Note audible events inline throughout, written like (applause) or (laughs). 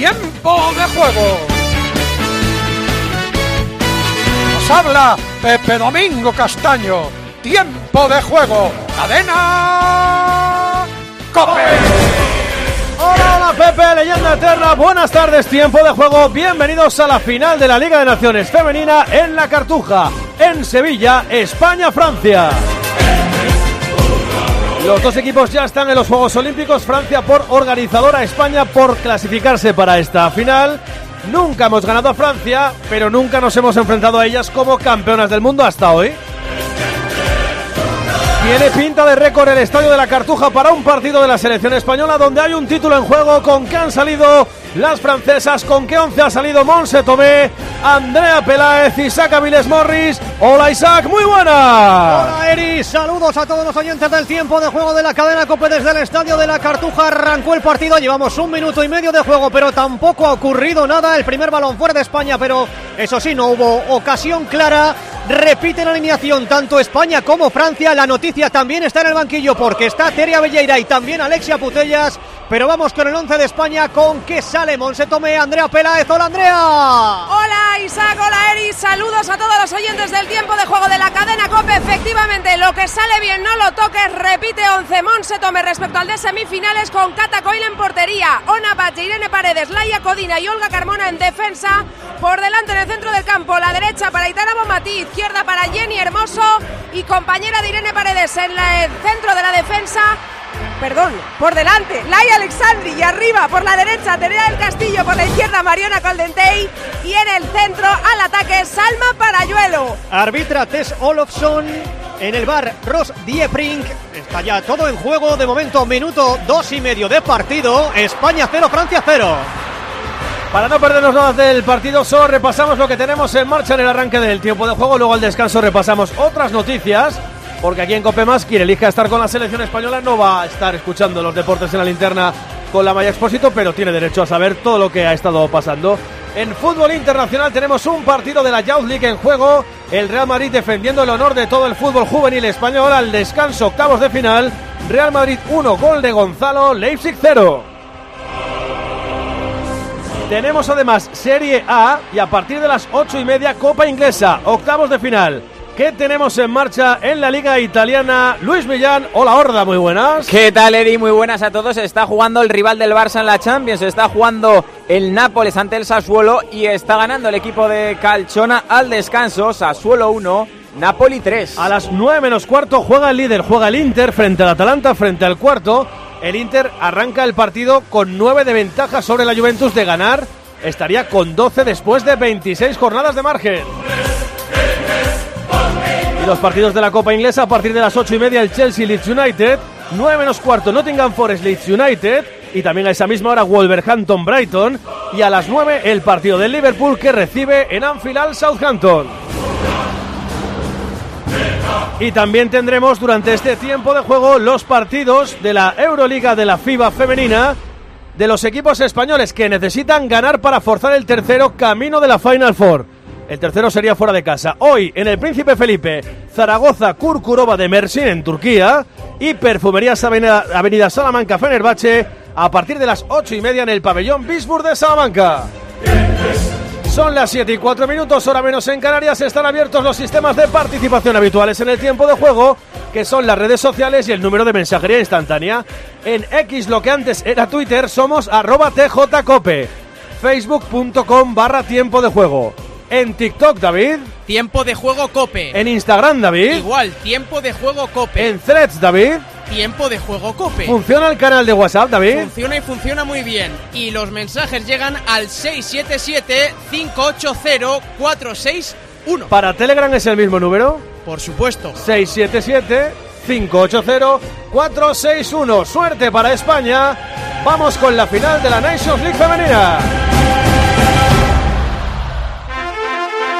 Tiempo de juego. Nos habla Pepe Domingo Castaño. Tiempo de juego. Cadena. Cope. Hola, hola Pepe, leyenda eterna, buenas tardes, tiempo de juego, bienvenidos a la final de la Liga de Naciones Femenina en La Cartuja, en Sevilla, España-Francia. Los dos equipos ya están en los Juegos Olímpicos, Francia por organizadora, España por clasificarse para esta final. Nunca hemos ganado a Francia, pero nunca nos hemos enfrentado a ellas como campeonas del mundo hasta hoy. Tiene pinta de récord el estadio de la Cartuja para un partido de la selección española donde hay un título en juego con que han salido las francesas, con que 11 ha salido Monse Tomé, Andrea Peláez, Isaac Aviles Morris. Hola Isaac, muy buena. Hola Eri, saludos a todos los oyentes del tiempo de juego de la cadena Cope desde el estadio de la Cartuja. Arrancó el partido, llevamos un minuto y medio de juego, pero tampoco ha ocurrido nada. El primer balón fuera de España, pero eso sí, no hubo ocasión clara. Repite la alineación tanto España como Francia. La noticia también está en el banquillo porque está Teria Belleira y también Alexia Putellas. Pero vamos con el 11 de España con que sale Monse Tomé, Andrea Peláez. Hola Andrea. Hola Isaac, hola Eri, saludos a todos los oyentes del tiempo de juego de la cadena COPE. Efectivamente, lo que sale bien no lo toques, repite 11 Monse Tome respecto al de semifinales con Cata Coyle en portería, Ona Bache, Irene Paredes, Laia Codina y Olga Carmona en defensa. Por delante en el centro del campo, la derecha para Itana Bomatí, izquierda para Jenny Hermoso y compañera de Irene Paredes en el centro de la defensa. Perdón, por delante, Laia Alexandri y arriba por la derecha Terea del Castillo, por la izquierda Mariona Caldentey y en el centro al ataque Salma Parayuelo. Arbitra Tess Olofsson. En el bar Ross Dieprink. Está ya todo en juego. De momento, minuto dos y medio de partido. España 0, Francia 0. Para no perdernos nada del partido, solo repasamos lo que tenemos en marcha en el arranque del tiempo de juego. Luego al descanso repasamos otras noticias. Porque aquí en Copemas, quien elija estar con la selección española no va a estar escuchando los deportes en la linterna con la Maya Expósito, pero tiene derecho a saber todo lo que ha estado pasando. En fútbol internacional tenemos un partido de la Youth League en juego. El Real Madrid defendiendo el honor de todo el fútbol juvenil español al descanso octavos de final. Real Madrid 1, gol de Gonzalo, Leipzig 0. Tenemos además Serie A y a partir de las ocho y media Copa Inglesa, octavos de final. ¿Qué tenemos en marcha en la Liga Italiana? Luis Millán, hola Horda, muy buenas. ¿Qué tal, Eri? Muy buenas a todos. Está jugando el rival del Barça en la Champions. Está jugando el Nápoles ante el Sassuolo y está ganando el equipo de Calchona al descanso. Sassuolo 1, Napoli 3. A las 9 menos cuarto juega el líder, juega el Inter frente al Atalanta, frente al cuarto. El Inter arranca el partido con 9 de ventaja sobre la Juventus de ganar. Estaría con 12 después de 26 jornadas de margen. Y los partidos de la Copa Inglesa a partir de las 8 y media el Chelsea Leeds United, 9 menos cuarto Nottingham Forest Leeds United y también a esa misma hora Wolverhampton Brighton y a las 9 el partido del Liverpool que recibe en Anfield Southampton. Y también tendremos durante este tiempo de juego los partidos de la Euroliga de la FIBA femenina de los equipos españoles que necesitan ganar para forzar el tercero camino de la Final Four. El tercero sería fuera de casa. Hoy en el Príncipe Felipe, Zaragoza, Kurkurova de Mersin en Turquía y Perfumerías Avenida, Salamanca Fenerbahce a partir de las ocho y media en el pabellón Bisburg de Salamanca. Son las 7 y 4 minutos, hora menos en Canarias. Están abiertos los sistemas de participación habituales en el tiempo de juego, que son las redes sociales y el número de mensajería instantánea. En X, lo que antes era Twitter, somos arroba TJCope. facebook.com barra tiempo de juego. En TikTok, David. Tiempo de juego cope. En Instagram, David. Igual, tiempo de juego cope. En Threads, David. Tiempo de juego cope. ¿Funciona el canal de WhatsApp, David? Funciona y funciona muy bien. Y los mensajes llegan al 677-580-461. ¿Para Telegram es el mismo número? Por supuesto. 677-580-461. Suerte para España. Vamos con la final de la Nations League femenina.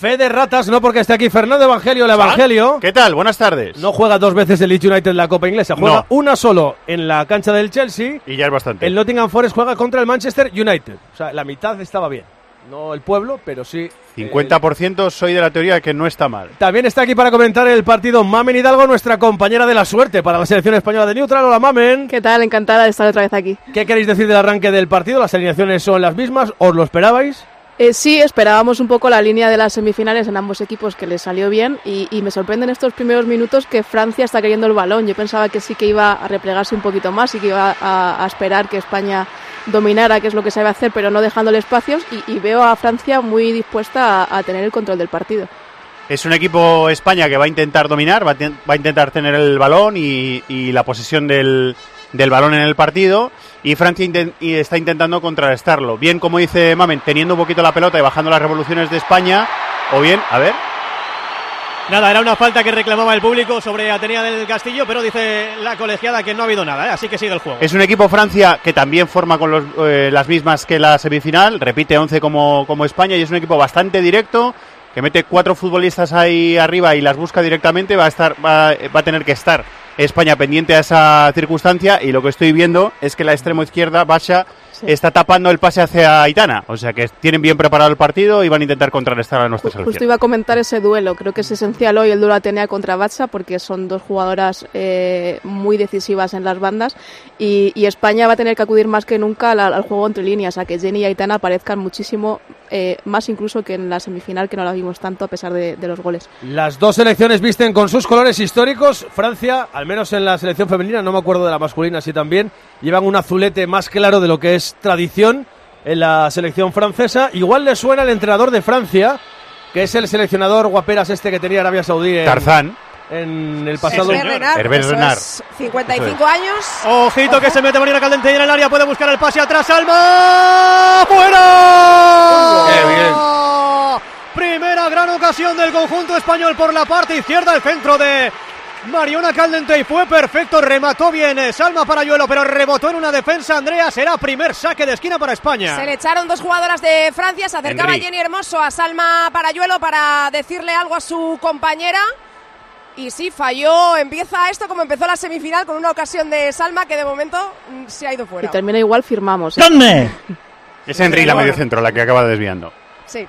Fe de ratas, no porque esté aquí Fernando Evangelio, el Evangelio. ¿Qué tal? Buenas tardes. No juega dos veces el Leeds United en la Copa Inglesa, juega No. una solo en la cancha del Chelsea. Y ya es bastante. El Nottingham Forest juega contra el Manchester United. O sea, la mitad estaba bien. No el pueblo, pero sí. eh, 50% soy de la teoría de que no está mal. También está aquí para comentar el partido Mamen Hidalgo, nuestra compañera de la suerte para la selección española de Neutral. Hola Mamen. ¿Qué tal? Encantada de estar otra vez aquí. ¿Qué queréis decir del arranque del partido? ¿Las alineaciones son las mismas? ¿Os lo esperabais? Eh, sí, esperábamos un poco la línea de las semifinales en ambos equipos que les salió bien y, y me sorprende en estos primeros minutos que Francia está queriendo el balón. Yo pensaba que sí que iba a replegarse un poquito más y que iba a, esperar que España dominara, que es lo que sabe hacer, pero no dejándole espacios y, veo a Francia muy dispuesta a, tener el control del partido. Es un equipo España que va a intentar dominar, va a, intentar tener el balón y, la posesión del balón en el partido. Y Francia y está intentando contrarrestarlo. Bien, como dice Mamen, teniendo un poquito la pelota y bajando las revoluciones de España. O bien, a ver, Nada, era una falta que reclamaba el público sobre Atenea del Castillo, pero dice la colegiada que no ha habido nada, ¿eh? así que sigue el juego. Es un equipo Francia que también forma con los, eh, las mismas que la semifinal, repite 11 como, como España y es un equipo bastante directo que mete cuatro futbolistas ahí arriba y las busca directamente, va a estar va, va a tener que estar España pendiente a esa circunstancia y lo que estoy viendo es que la extremo izquierda Basha está tapando el pase hacia Aitana, o sea que tienen bien preparado el partido y van a intentar contrarrestar a nuestra Justo selección. iba a comentar ese duelo. Creo que es esencial hoy el duelo Atenea contra Batsa porque son dos jugadoras eh, muy decisivas en las bandas y, y España va a tener que acudir más que nunca al, al juego entre líneas, a que Jenny y Aitana aparezcan muchísimo eh, más incluso que en la semifinal que no la vimos tanto a pesar de, de los goles. Las dos selecciones visten con sus colores históricos. Francia, al menos en la selección femenina, no me acuerdo de la masculina, sí también, llevan un azulete más claro de lo que es tradición en la selección francesa. Igual le suena el entrenador de Francia, que es el seleccionador guaperas este que tenía Arabia Saudí en, Tarzán. En el pasado. Hervé Renard, Hervé eso Renard. es 55 años. Ojito que se mete Marina Caldente en el área, puede buscar el pase atrás, Alma. ¡Fuera! Qué bien. Primera gran ocasión del conjunto español por la parte izquierda, el centro de Mariona Caldente y fue perfecto, remató bien eh, Salma Parayuelo, pero rebotó en una defensa. Andrea será primer saque de esquina para España. Se le echaron dos jugadoras de Francia, se acercaba Henry. Jenny Hermoso a Salma Parayuelo para decirle algo a su compañera. Y sí, falló, empieza esto como empezó la semifinal con una ocasión de Salma que de momento mm, se ha ido Y fuera. termina igual, firmamos. ¿eh? Es Henry la medio centro la que acaba desviando. Sí.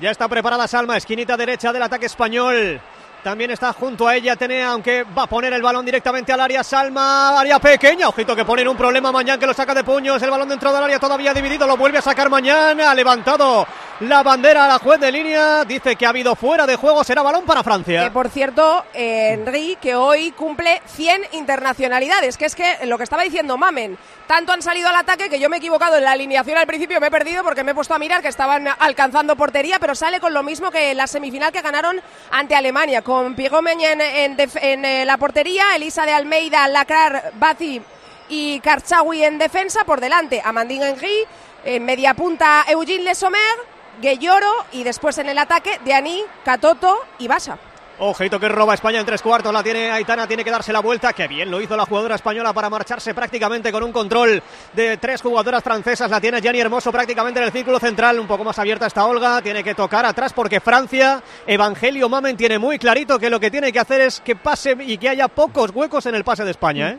Ya está preparada Salma, esquinita derecha del ataque español. También está junto a ella Atenea, aunque va a poner el balón directamente al área. Salma, área pequeña. Ojito que ponen un problema mañana que lo saca de puños. El balón dentro del área todavía dividido. Lo vuelve a sacar mañana. Ha levantado la bandera a la juez de línea. Dice que ha habido fuera de juego. Será balón para Que Francia. por cierto, eh, Henry, que hoy cumple 100 internacionalidades, que es que lo que estaba diciendo Mamen, tanto han salido al ataque que yo me he equivocado en la alineación al principio, me he perdido porque me he puesto a mirar que estaban alcanzando portería, pero sale con lo mismo que la semifinal que ganaron ante Alemania, Pigomen en, en en, eh, la portería, Elisa de Almeida, Lacrar, Bazi y Karchawi en defensa, por delante Amandine Henry, en media punta Eugene Lesomer, Guelloro y después en el ataque Deani, Catoto y Basa. Ojito que roba España en tres cuartos. La tiene Aitana, tiene que darse la vuelta. Que bien lo hizo la jugadora española para marcharse prácticamente con un control de tres jugadoras francesas. La tiene Gianni Hermoso prácticamente en el círculo central. Un poco más abierta está Olga. Tiene que tocar atrás porque Francia, Evangelio Mamen, tiene muy clarito que lo que tiene que hacer es que pase y que haya pocos huecos en el pase de España. ¿eh?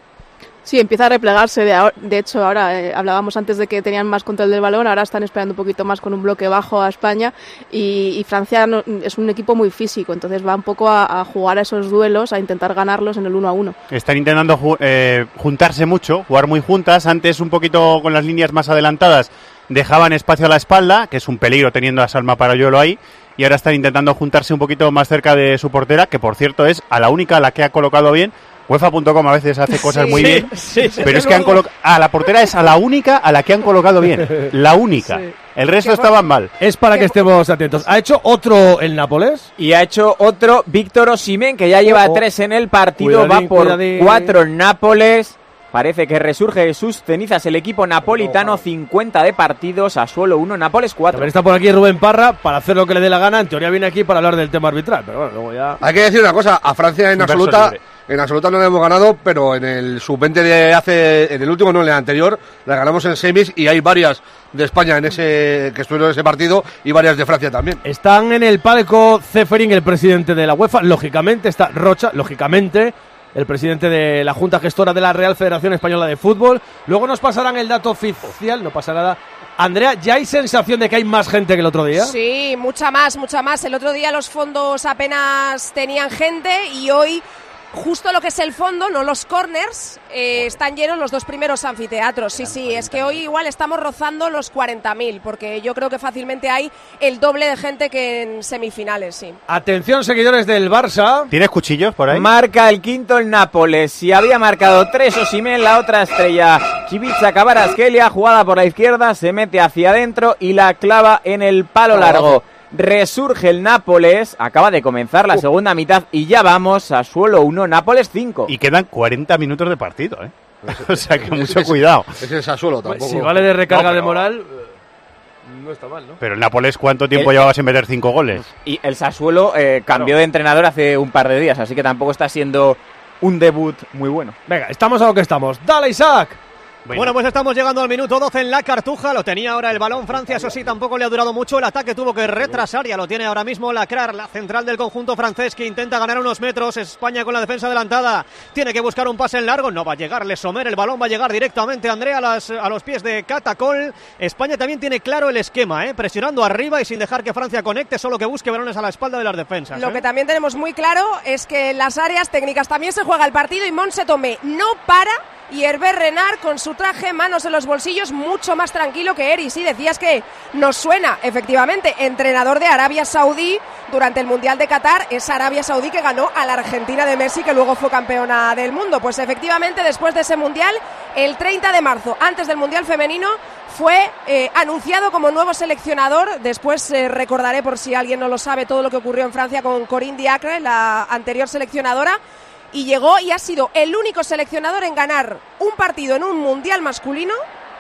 Sí, empieza a replegarse. De, de hecho, ahora eh, hablábamos antes de que tenían más control del balón, ahora están esperando un poquito más con un bloque bajo a España y, Francia no- es un equipo muy físico, entonces va un poco a, jugar a esos duelos, a intentar ganarlos en el uno a uno. Están intentando eh, juntarse mucho, jugar muy juntas. Antes un poquito con las líneas más adelantadas dejaban espacio a la espalda, que es un peligro teniendo a Salma Parayolo ahí. Y ahora están intentando juntarse un poquito más cerca de su portera, que por cierto es a la única a la que ha colocado bien. UEFA.com a veces hace cosas Sí, muy sí, bien, sí, sí, pero es que han colocado... A la portera es a la única a la que han colocado bien. La única. Sí. El resto estaban mal. Es para que estemos atentos. ¿Ha hecho otro el Nápoles? Y ha hecho otro Víctor Osimen, que ya lleva Oh, oh. tres en el partido, Cuidadín, va por cuidadín. cuatro en Nápoles. Parece que resurge de sus cenizas el equipo napolitano, 50 de partidos, a suelo 1, Nápoles 4. También está por aquí Rubén Parra para hacer lo que le dé la gana. En teoría viene aquí para hablar del tema arbitral, pero bueno, luego ya... Hay que decir una cosa, a Francia en absoluta, libre. En absoluta no le hemos ganado, pero en el sub-20 de hace, en el último no, en el anterior, la ganamos en semis y hay varias de España en ese, que estuvieron en ese partido y varias de Francia también. Están en el palco Ceferín, el presidente de la UEFA. Lógicamente está Rocha, lógicamente el presidente de la Junta Gestora de la Real Federación Española de Fútbol. Luego nos pasarán el dato oficial, no pasa nada. Andrea, ¿ya hay sensación de que hay más gente que el otro día? Sí, mucha más, mucha más. El otro día los fondos apenas tenían gente y hoy justo lo que es el fondo, no los corners, eh, están llenos los dos primeros anfiteatros. Sí, sí, es que hoy igual estamos rozando los 40.000 porque yo creo que fácilmente hay el doble de gente que en semifinales, sí. Atención, seguidores del Barça. ¿Tienes cuchillos por ahí? Marca el quinto el Nápoles. Si había marcado tres Osimen, la otra estrella. Chivicha Cabarasquelia, jugada por la izquierda, se mete hacia adentro y la clava en el palo largo. Resurge el Nápoles, acaba de comenzar la segunda mitad y ya vamos a suelo 1, Nápoles 5. Y quedan 40 minutos de partido, ¿eh? (laughs) o sea que mucho cuidado. Es el Sassuolo tampoco. Si vale de recarga No, pero- de moral, no está mal, ¿no? Pero el Nápoles, ¿cuánto tiempo El- llevaba sin meter cinco goles? Y el Sassuolo eh, cambió de entrenador hace un par de días, así que tampoco está siendo un debut muy bueno. Venga, estamos a lo que estamos. ¡Dale, Isaac! Bueno. pues estamos llegando al minuto 12 en la cartuja. Lo tenía ahora el balón Francia, eso sí, tampoco le ha durado mucho. El ataque tuvo que retrasar, ya lo tiene ahora mismo Lacrar, la central del conjunto francés que intenta ganar unos metros. España con la defensa adelantada. Tiene que buscar un pase en largo. No va a llegarle Somer, el balón va a llegar directamente Andrea a, las- a los pies de Catacol. España también tiene claro el esquema, ¿eh? presionando arriba y sin dejar que Francia conecte, solo que busque balones a la espalda de las defensas. Lo ¿eh? que también tenemos muy claro es que en las áreas técnicas también se juega el partido y Monse Tomé no para y Herbert Renard con su traje, manos en los bolsillos, mucho más tranquilo que Eri. Sí, decías que nos suena, efectivamente, entrenador de Arabia Saudí durante el Mundial de Qatar, es Arabia Saudí que ganó a la Argentina de Messi, que luego fue campeona del mundo. Pues efectivamente, después de ese Mundial, el 30 de marzo, antes del Mundial Femenino, fue eh, anunciado como nuevo seleccionador. Después eh, recordaré, por si alguien no lo sabe, todo lo que ocurrió en Francia con Corinne Diacre, la anterior seleccionadora. Y llegó y ha sido el único seleccionador en ganar un partido en un mundial masculino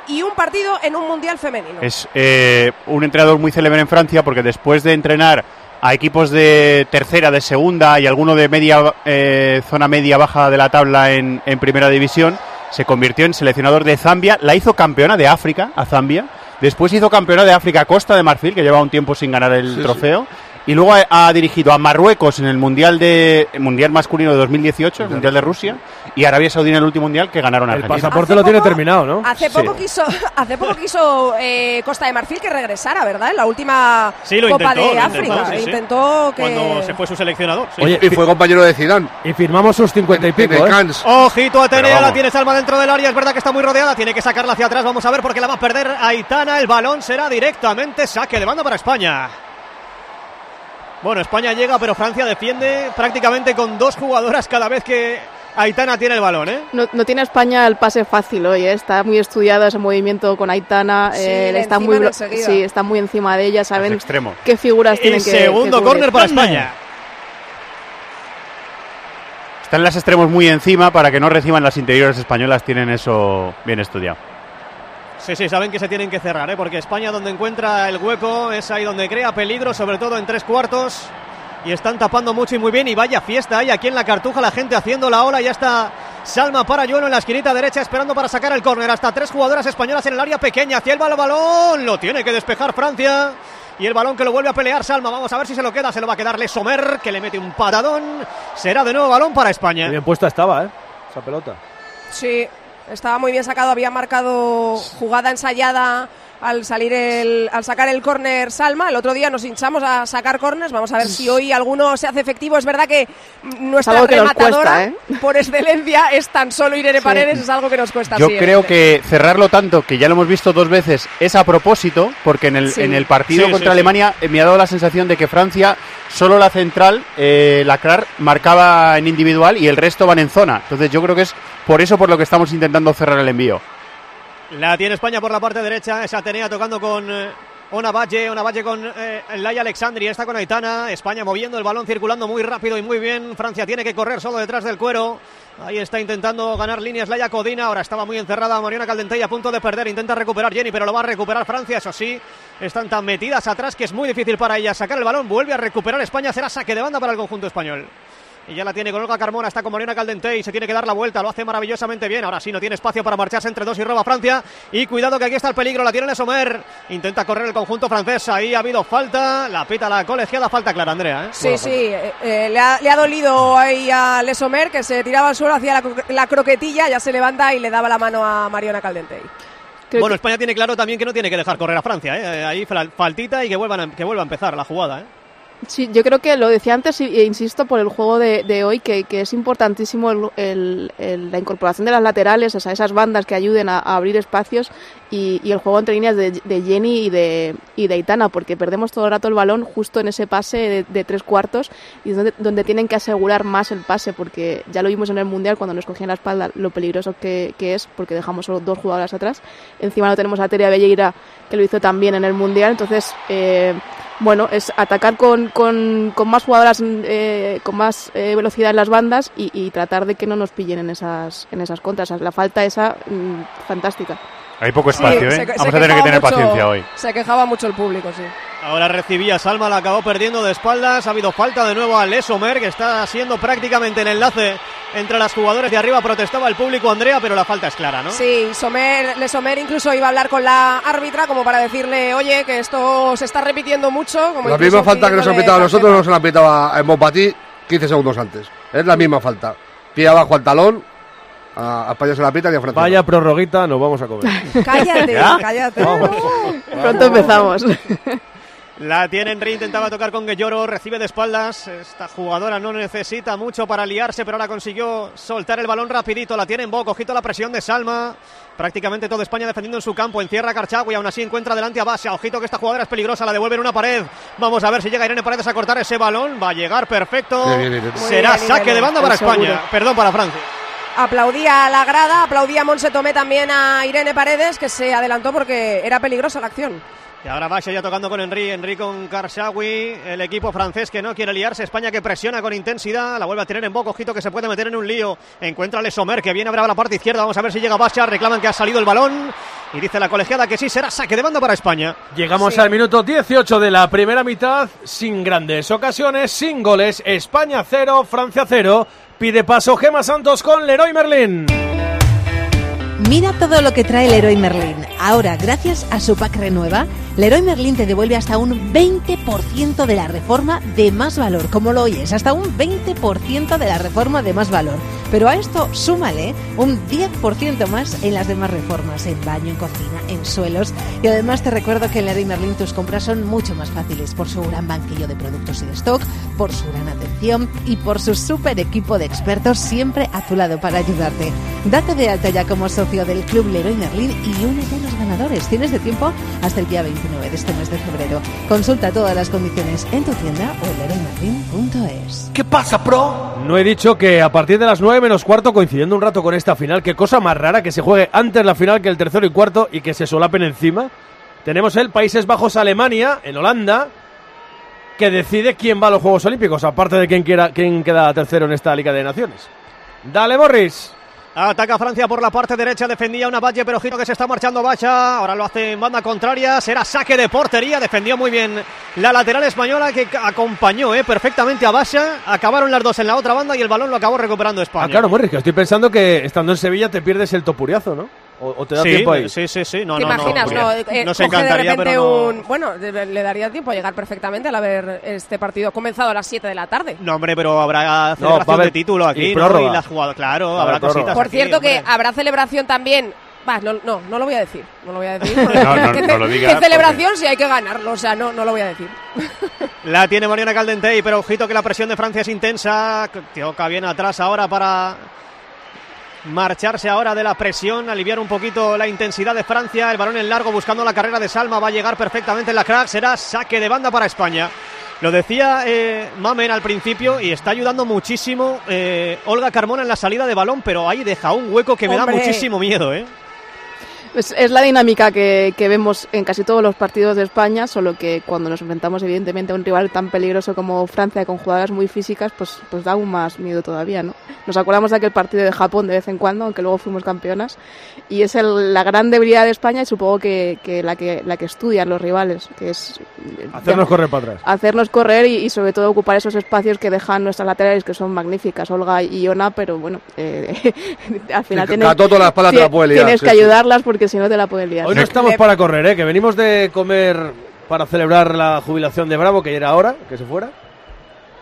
y un partido en un mundial femenino. Es eh, un entrenador muy célebre en Francia porque después de entrenar a equipos de tercera, de segunda y alguno de media eh, zona media baja de la tabla en, en primera división, se convirtió en seleccionador de Zambia, la hizo campeona de África a Zambia, después hizo campeona de África a Costa de Marfil, que lleva un tiempo sin ganar el Sí, trofeo. Y luego ha, ha dirigido a Marruecos en el Mundial de el Mundial masculino de 2018, el Mundial de Rusia, y Arabia Saudí en el último Mundial que ganaron a El Argentina. pasaporte lo tiene terminado, ¿no? Hace Sí. poco quiso, (laughs) hace poco quiso eh, Costa de Marfil que regresara, ¿verdad? En la última Sí, lo Copa intentó, de lo África. intentó, sí, sí. Intentó que. Cuando se fue su seleccionador. sí. Oye, Y fue compañero de Zidane. Y firmamos sus 50 y en pico, el ¿eh? Cannes. Ojito Atenea, Pero vamos. la tiene Salma dentro del área, es verdad que está muy rodeada, tiene que sacarla hacia atrás, vamos a ver porque la va a perder Aitana, el balón será directamente saque de banda para España. Bueno, España llega, pero Francia defiende prácticamente con dos jugadoras cada vez que Aitana tiene el balón, ¿eh? No, no tiene España el pase fácil hoy, ¿eh? está muy estudiado ese movimiento con Aitana, Sí, eh, está muy sí, está encima de ella, saben extremos. qué figuras Y tienen que segundo córner para España. Están las extremos muy encima para que no reciban las interiores españolas, tienen eso bien estudiado. Sí, sí, saben que se tienen que cerrar, ¿eh? porque España donde encuentra el hueco es ahí donde crea peligro, sobre todo en tres cuartos. Y están tapando mucho y muy bien. Y vaya fiesta hay aquí en la cartuja, la gente haciendo la ola. Ya está Salma Parayuelo en la esquinita derecha esperando para sacar el córner. Hasta tres jugadoras españolas en el área pequeña. Hacia el bal- balón, lo tiene que despejar Francia. Y el balón que lo vuelve a pelear Salma. Vamos a ver si se lo queda. Se lo va a quedarle Somer, que le mete un patadón. Será de nuevo balón para España. Bien puesta estaba, ¿eh? Esa pelota. Sí, Estaba muy bien sacado, había marcado jugada ensayada al salir el, al sacar el córner Salma. El otro día nos hinchamos a sacar córners. Vamos a ver si hoy alguno se hace efectivo. Es verdad que nuestra que rematadora cuesta, ¿eh? por excelencia es tan solo Irene Paredes, es algo que nos cuesta. Yo sí, creo que cerrarlo tanto, que ya lo hemos visto dos veces, es a propósito, porque en el, Sí. en el partido Sí, contra sí, sí. Alemania eh, me ha dado la sensación de que Francia, solo la central, eh, la CRAR, marcaba en individual y el resto van en zona. Entonces yo creo que es por eso por lo que estamos intentando cerrar el envío. La tiene España por la parte derecha. Es Atenea tocando con eh, Ona Valle. Ona con eh, Laia Alexandri. Está con Aitana. España moviendo el balón, circulando muy rápido y muy bien. Francia tiene que correr solo detrás del cuero. Ahí está intentando ganar líneas Laia Codina. Ahora estaba muy encerrada Mariana Caldentey a punto de perder. Intenta recuperar Jenny, pero lo va a recuperar Francia. Eso sí, están tan metidas atrás que es muy difícil para ella sacar el balón. Vuelve a recuperar España. Será saque de banda para el conjunto español. Y ya la tiene con Olga Carmona, está con Mariana Caldentey, se tiene que dar la vuelta, lo hace maravillosamente bien. Ahora sí, no tiene espacio para marcharse entre dos y roba Francia. Y cuidado que aquí está el peligro, la tiene Lesomer. Intenta correr el conjunto francés, ahí ha habido falta, la pita la colegiada, falta clara, Andrea. ¿eh? Sí, sí, eh, eh, le, ha, le ha dolido ahí a Lesomer que se tiraba al suelo, hacía la, cro- la croquetilla, ya se levanta y le daba la mano a Mariona Caldentey. Creo Bueno, que- España tiene claro también que no tiene que dejar correr a Francia. ¿eh? Ahí fal- faltita y que, vuelvan a, que vuelva a empezar la jugada. ¿eh? Sí, yo creo que lo decía antes e insisto por el juego de, hoy, que, es importantísimo el- el- el- la incorporación de las laterales, o sea, esas bandas que ayuden a, abrir espacios y, el juego entre líneas de, de Jenny y de, y de Aitana, porque perdemos todo el rato el balón justo en ese pase de, de tres cuartos y es donde, donde tienen que asegurar más el pase, porque ya lo vimos en el Mundial cuando nos cogían la espalda lo peligroso que, que es, porque dejamos solo dos jugadoras atrás. Encima no tenemos a Teria Belleira, que lo hizo también en el Mundial, entonces... eh, bueno, es atacar con, con, con más jugadoras, eh, con más eh, velocidad en las bandas y, y tratar de que no nos pillen en esas, en esas contras. La falta esa, mm, fantástica. Hay poco Sí, espacio, se- ¿eh? se Vamos a tener que quejaba tener mucho- paciencia hoy. Se quejaba mucho el público, sí. Ahora recibía Salma, la acabó perdiendo de espaldas. Ha habido falta de nuevo a Lesomer, que está siendo prácticamente el enlace entre las jugadoras de arriba. Protestaba el público, Andrea, pero la falta es clara, ¿no? Sí, Somer, Le Somer incluso iba a hablar con la árbitra como para decirle, oye, que esto se está repitiendo mucho. Como La misma falta que nos han pitado a nosotros nos la han pitado a Mopati 15 segundos antes. Es la misma falta. Pie abajo al talón, a a la pitan y a Francia. Vaya prorroguita, nos vamos a comer. (laughs) Cállate, ¿Ya? cállate. Pronto empezamos. (laughs) La tiene Henry, intentaba tocar con Guelloro, recibe de espaldas. Esta jugadora no necesita mucho para liarse, pero ahora consiguió soltar el balón rapidito. La tiene en boca, ojito la presión de Salma. Prácticamente toda España defendiendo en su campo. Encierra a Karchagui, aún así encuentra delante a Basia. Ojito que esta jugadora es peligrosa, la devuelve en una pared. Vamos a ver si llega Irene Paredes a cortar ese balón. Va a llegar perfecto. Bien, bien, Será bien, saque de banda para Seguro. España. Perdón, para Francia. Aplaudía a la grada, aplaudía a Monse Tomé también a Irene Paredes, que se adelantó porque era peligrosa la acción. Y ahora Basia ya tocando con Henry, Henry con Karshawi, el equipo francés que no quiere liarse, España que presiona con intensidad, la vuelve a tener en boca, ojito que se puede meter en un lío, encuentra a Lesomer que viene a la parte izquierda, vamos a ver si llega Basia, reclaman que ha salido el balón y dice la colegiada que sí será saque de banda para España. Llegamos Sí. al minuto 18 de la primera mitad, sin grandes ocasiones, sin goles. España 0, Francia 0. Pide paso Gema Santos con Leroy Merlin. Mira todo lo que trae Leroy Merlin. Ahora, gracias a su pack renueva, Leroy Merlin te devuelve hasta un 20% de la reforma de más valor. Como lo oyes, hasta un 20% de la reforma de más valor. Pero a esto súmale un 10% más en las demás reformas, en baño, en cocina, en suelos. Y además te recuerdo que en Leroy Merlin tus compras son mucho más fáciles por su gran banquillo de productos y de stock, por su gran atención y por su super equipo de expertos siempre a tu lado para ayudarte. Date de alta ya como socio del Club Leroy Merlin y únete a los ganadores. Tienes de tiempo hasta el día 29 de este mes de febrero. Consulta todas las condiciones en tu tienda o en leroymerlin.es. ¿Qué pasa, pro? No he dicho que a partir de las 9 menos cuarto, coincidiendo un rato con esta final, qué cosa más rara que se juegue antes la final que el tercero y cuarto y que se solapen encima. Tenemos el Países Bajos-Alemania, en Holanda, que decide quién va a los Juegos Olímpicos, aparte de quién, quiera, quién queda tercero en esta Liga de Naciones. Dale, Morris. Ataca Francia por la parte derecha, defendía una Valle, pero ojito que se está marchando Bacha. Ahora lo hace en banda contraria, será saque de portería. Defendió muy bien la lateral española que acompañó eh, perfectamente a Bacha. Acabaron las dos en la otra banda y el balón lo acabó recuperando España. Ah, claro, Morris, que estoy pensando que estando en Sevilla te pierdes el topuriazo, ¿no? ¿O, o te da sí, tiempo ahí? sí, sí, sí. No, ¿Te no, imaginas? no, No. Eh, Nos de encantaría, repente pero no. un... Bueno, le, le daría tiempo a llegar perfectamente al haber este partido comenzado a las 7 de la tarde. No, hombre, pero habrá No, va a celebración haber- de título aquí, y ¿no? prórroga. Y las jugadoras, claro, habrá prórroga. cositas Por aquí, cierto que hombre. habrá celebración también... Va, no, no, no lo voy a decir. No lo voy a decir. (laughs) No, no, ¿Qué, no lo digas, qué celebración si hay que ganarlo? O sea, no, no lo voy a decir. (laughs) La tiene Mariana Caldentey, pero ojito que la presión de Francia es intensa. Toca bien atrás ahora para marcharse ahora de la presión, aliviar un poquito la intensidad de Francia. El balón en largo buscando la carrera de Salma va a llegar perfectamente en la crack. Será saque de banda para España. Lo decía eh, Mamen al principio y está ayudando muchísimo eh, Olga Carmona en la salida de balón, pero ahí deja un hueco que me da muchísimo miedo, ¿eh? Es, es la dinámica que, que vemos en casi todos los partidos de España, solo que cuando nos enfrentamos evidentemente a un rival tan peligroso como Francia con jugadas muy físicas, pues, pues da aún más miedo todavía, ¿no? Nos acordamos de aquel partido de Japón de vez en cuando, aunque luego fuimos campeonas, y es el- la gran debilidad de España y supongo que, que la que la que estudian los rivales, que es eh, Hacernos correr para atrás. hacernos correr y, y sobre todo ocupar esos espacios que dejan nuestras laterales que son magníficas, Olga y Iona, pero bueno, eh, (laughs) al final Sí, tienes, la espalda te la ti- puede liar, tienes sí, que ayudarlas porque si no te la pueden liar. Hoy no estamos para correr, ¿eh? Que venimos de comer para celebrar la jubilación de Bravo, que ya era hora que se fuera.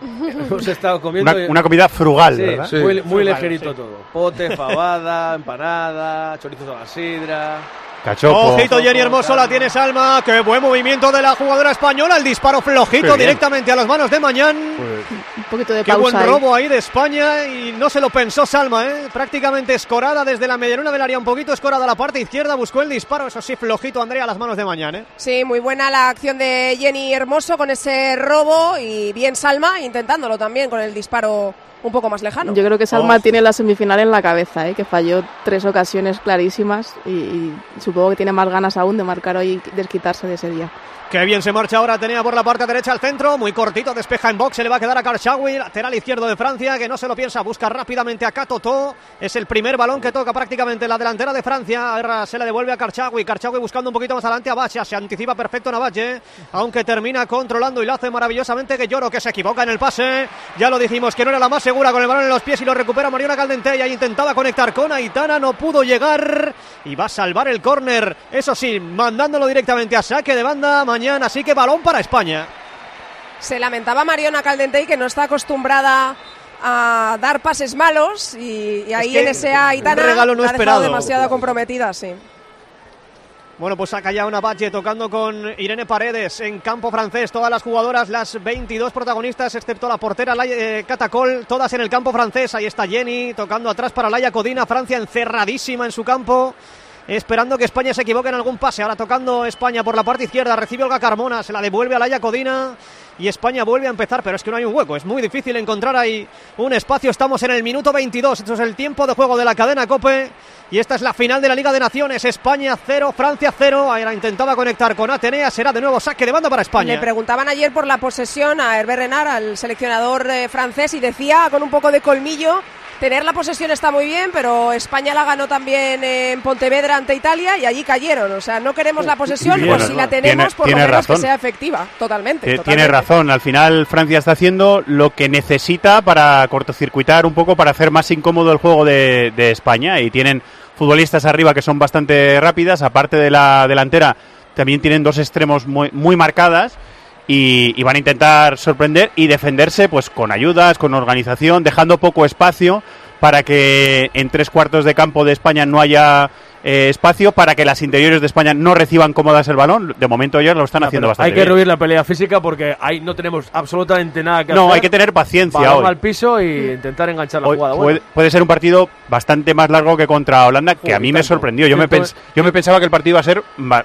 (laughs) Hemos estado comiendo... Una, y- una comida frugal, Sí, ¿verdad? muy, muy Frugal, ligerito sí. todo. Pote, fabada, empanada, chorizos a la sidra... Cachopo. Ojito, Jenny Hermoso, la tiene Salma. Qué buen movimiento de la jugadora española. El disparo flojito directamente a las manos de Mañán. Un poquito de Qué pausa buen ahí. robo ahí de España y no se lo pensó Salma, ¿eh? Prácticamente escorada desde la medianuna del área, un poquito escorada a la parte izquierda, buscó el disparo, eso sí, flojito Andrea a las manos de Mañán, ¿eh? Sí, muy buena la acción de Jenny Hermoso con ese robo y bien Salma intentándolo también con el disparo un poco más lejano. Yo creo que Salma Oh. tiene la semifinal en la cabeza, ¿eh? que falló tres ocasiones clarísimas y, y supongo que tiene más ganas aún de marcar hoy y desquitarse de ese día. Qué bien se marcha ahora, tenía por la parte derecha al centro, muy cortito, despeja en box, se le va a quedar a Karchawi, lateral izquierdo de Francia, que no se lo piensa, busca rápidamente a Katoto, es el primer balón que toca prácticamente la delantera de Francia, ahora se le devuelve a Karchawi, Karchawi buscando un poquito más adelante a Bacha, se anticipa perfecto Navalle, aunque termina controlando y lo hace maravillosamente que Lloro, que se equivoca en el pase, ya lo dijimos que no era la más segura con el balón en los pies y lo recupera Mariona Caldentella, intentaba conectar con Aitana, no pudo llegar y va a salvar el córner, eso sí, mandándolo directamente a saque de banda mañana, así que balón para España. Se lamentaba Mariona Caldentey que no está acostumbrada a dar pases malos y, y ahí que en ese Aitana regalo no la ha dejado esperado. demasiado comprometida, sí. Bueno, pues saca ya una Valle tocando con Irene Paredes en campo francés. Todas las jugadoras, las 22 protagonistas, excepto la portera Laia- eh, Catacol, todas en el campo francés. Ahí está Jenny tocando atrás para Laia Codina. Francia encerradísima en su campo. Esperando que España se equivoque en algún pase. Ahora tocando España por la parte izquierda. Recibe Olga Carmona. Se la devuelve a Laia Codina. Y España vuelve a empezar. Pero es que no hay un hueco. Es muy difícil encontrar ahí un espacio. Estamos en el minuto 22. Esto es el tiempo de juego de la cadena Cope. Y esta es la final de la Liga de Naciones. España 0, Francia 0. Ahora intentaba conectar con Atenea. Será de nuevo saque de banda para España. Le preguntaban ayer por la posesión a Hervé Renard, al seleccionador eh, francés, y decía con un poco de colmillo. Tener la posesión está muy bien, pero España la ganó también en Pontevedra ante Italia y allí cayeron. O sea, no queremos la posesión, pues si la tenemos, Tiene- por tiene lo menos razón. que sea efectiva. Totalmente. Totalmente. Tiene razón, al final Francia está haciendo lo que necesita para cortocircuitar un poco, para hacer más incómodo el juego de, de España y tienen futbolistas arriba que son bastante rápidas, aparte de la delantera también tienen dos extremos muy, muy marcadas y, y van a intentar sorprender y defenderse pues con ayudas, con organización, dejando poco espacio para que en tres cuartos de campo de España no haya eh, espacio, para que las interiores de España no reciban cómodas el balón. De momento ellos lo están haciendo bastante hay que bien. rehuir la pelea física porque ahí no tenemos absolutamente nada que No, hacer. hay que tener paciencia Balón hoy. al piso y intentar enganchar la Hoy jugada. puede, Bueno, puede ser un partido bastante más largo que contra Holanda, que a mí me sorprendió. Yo me, pens- yo me pensaba que el partido iba a ser prórroga,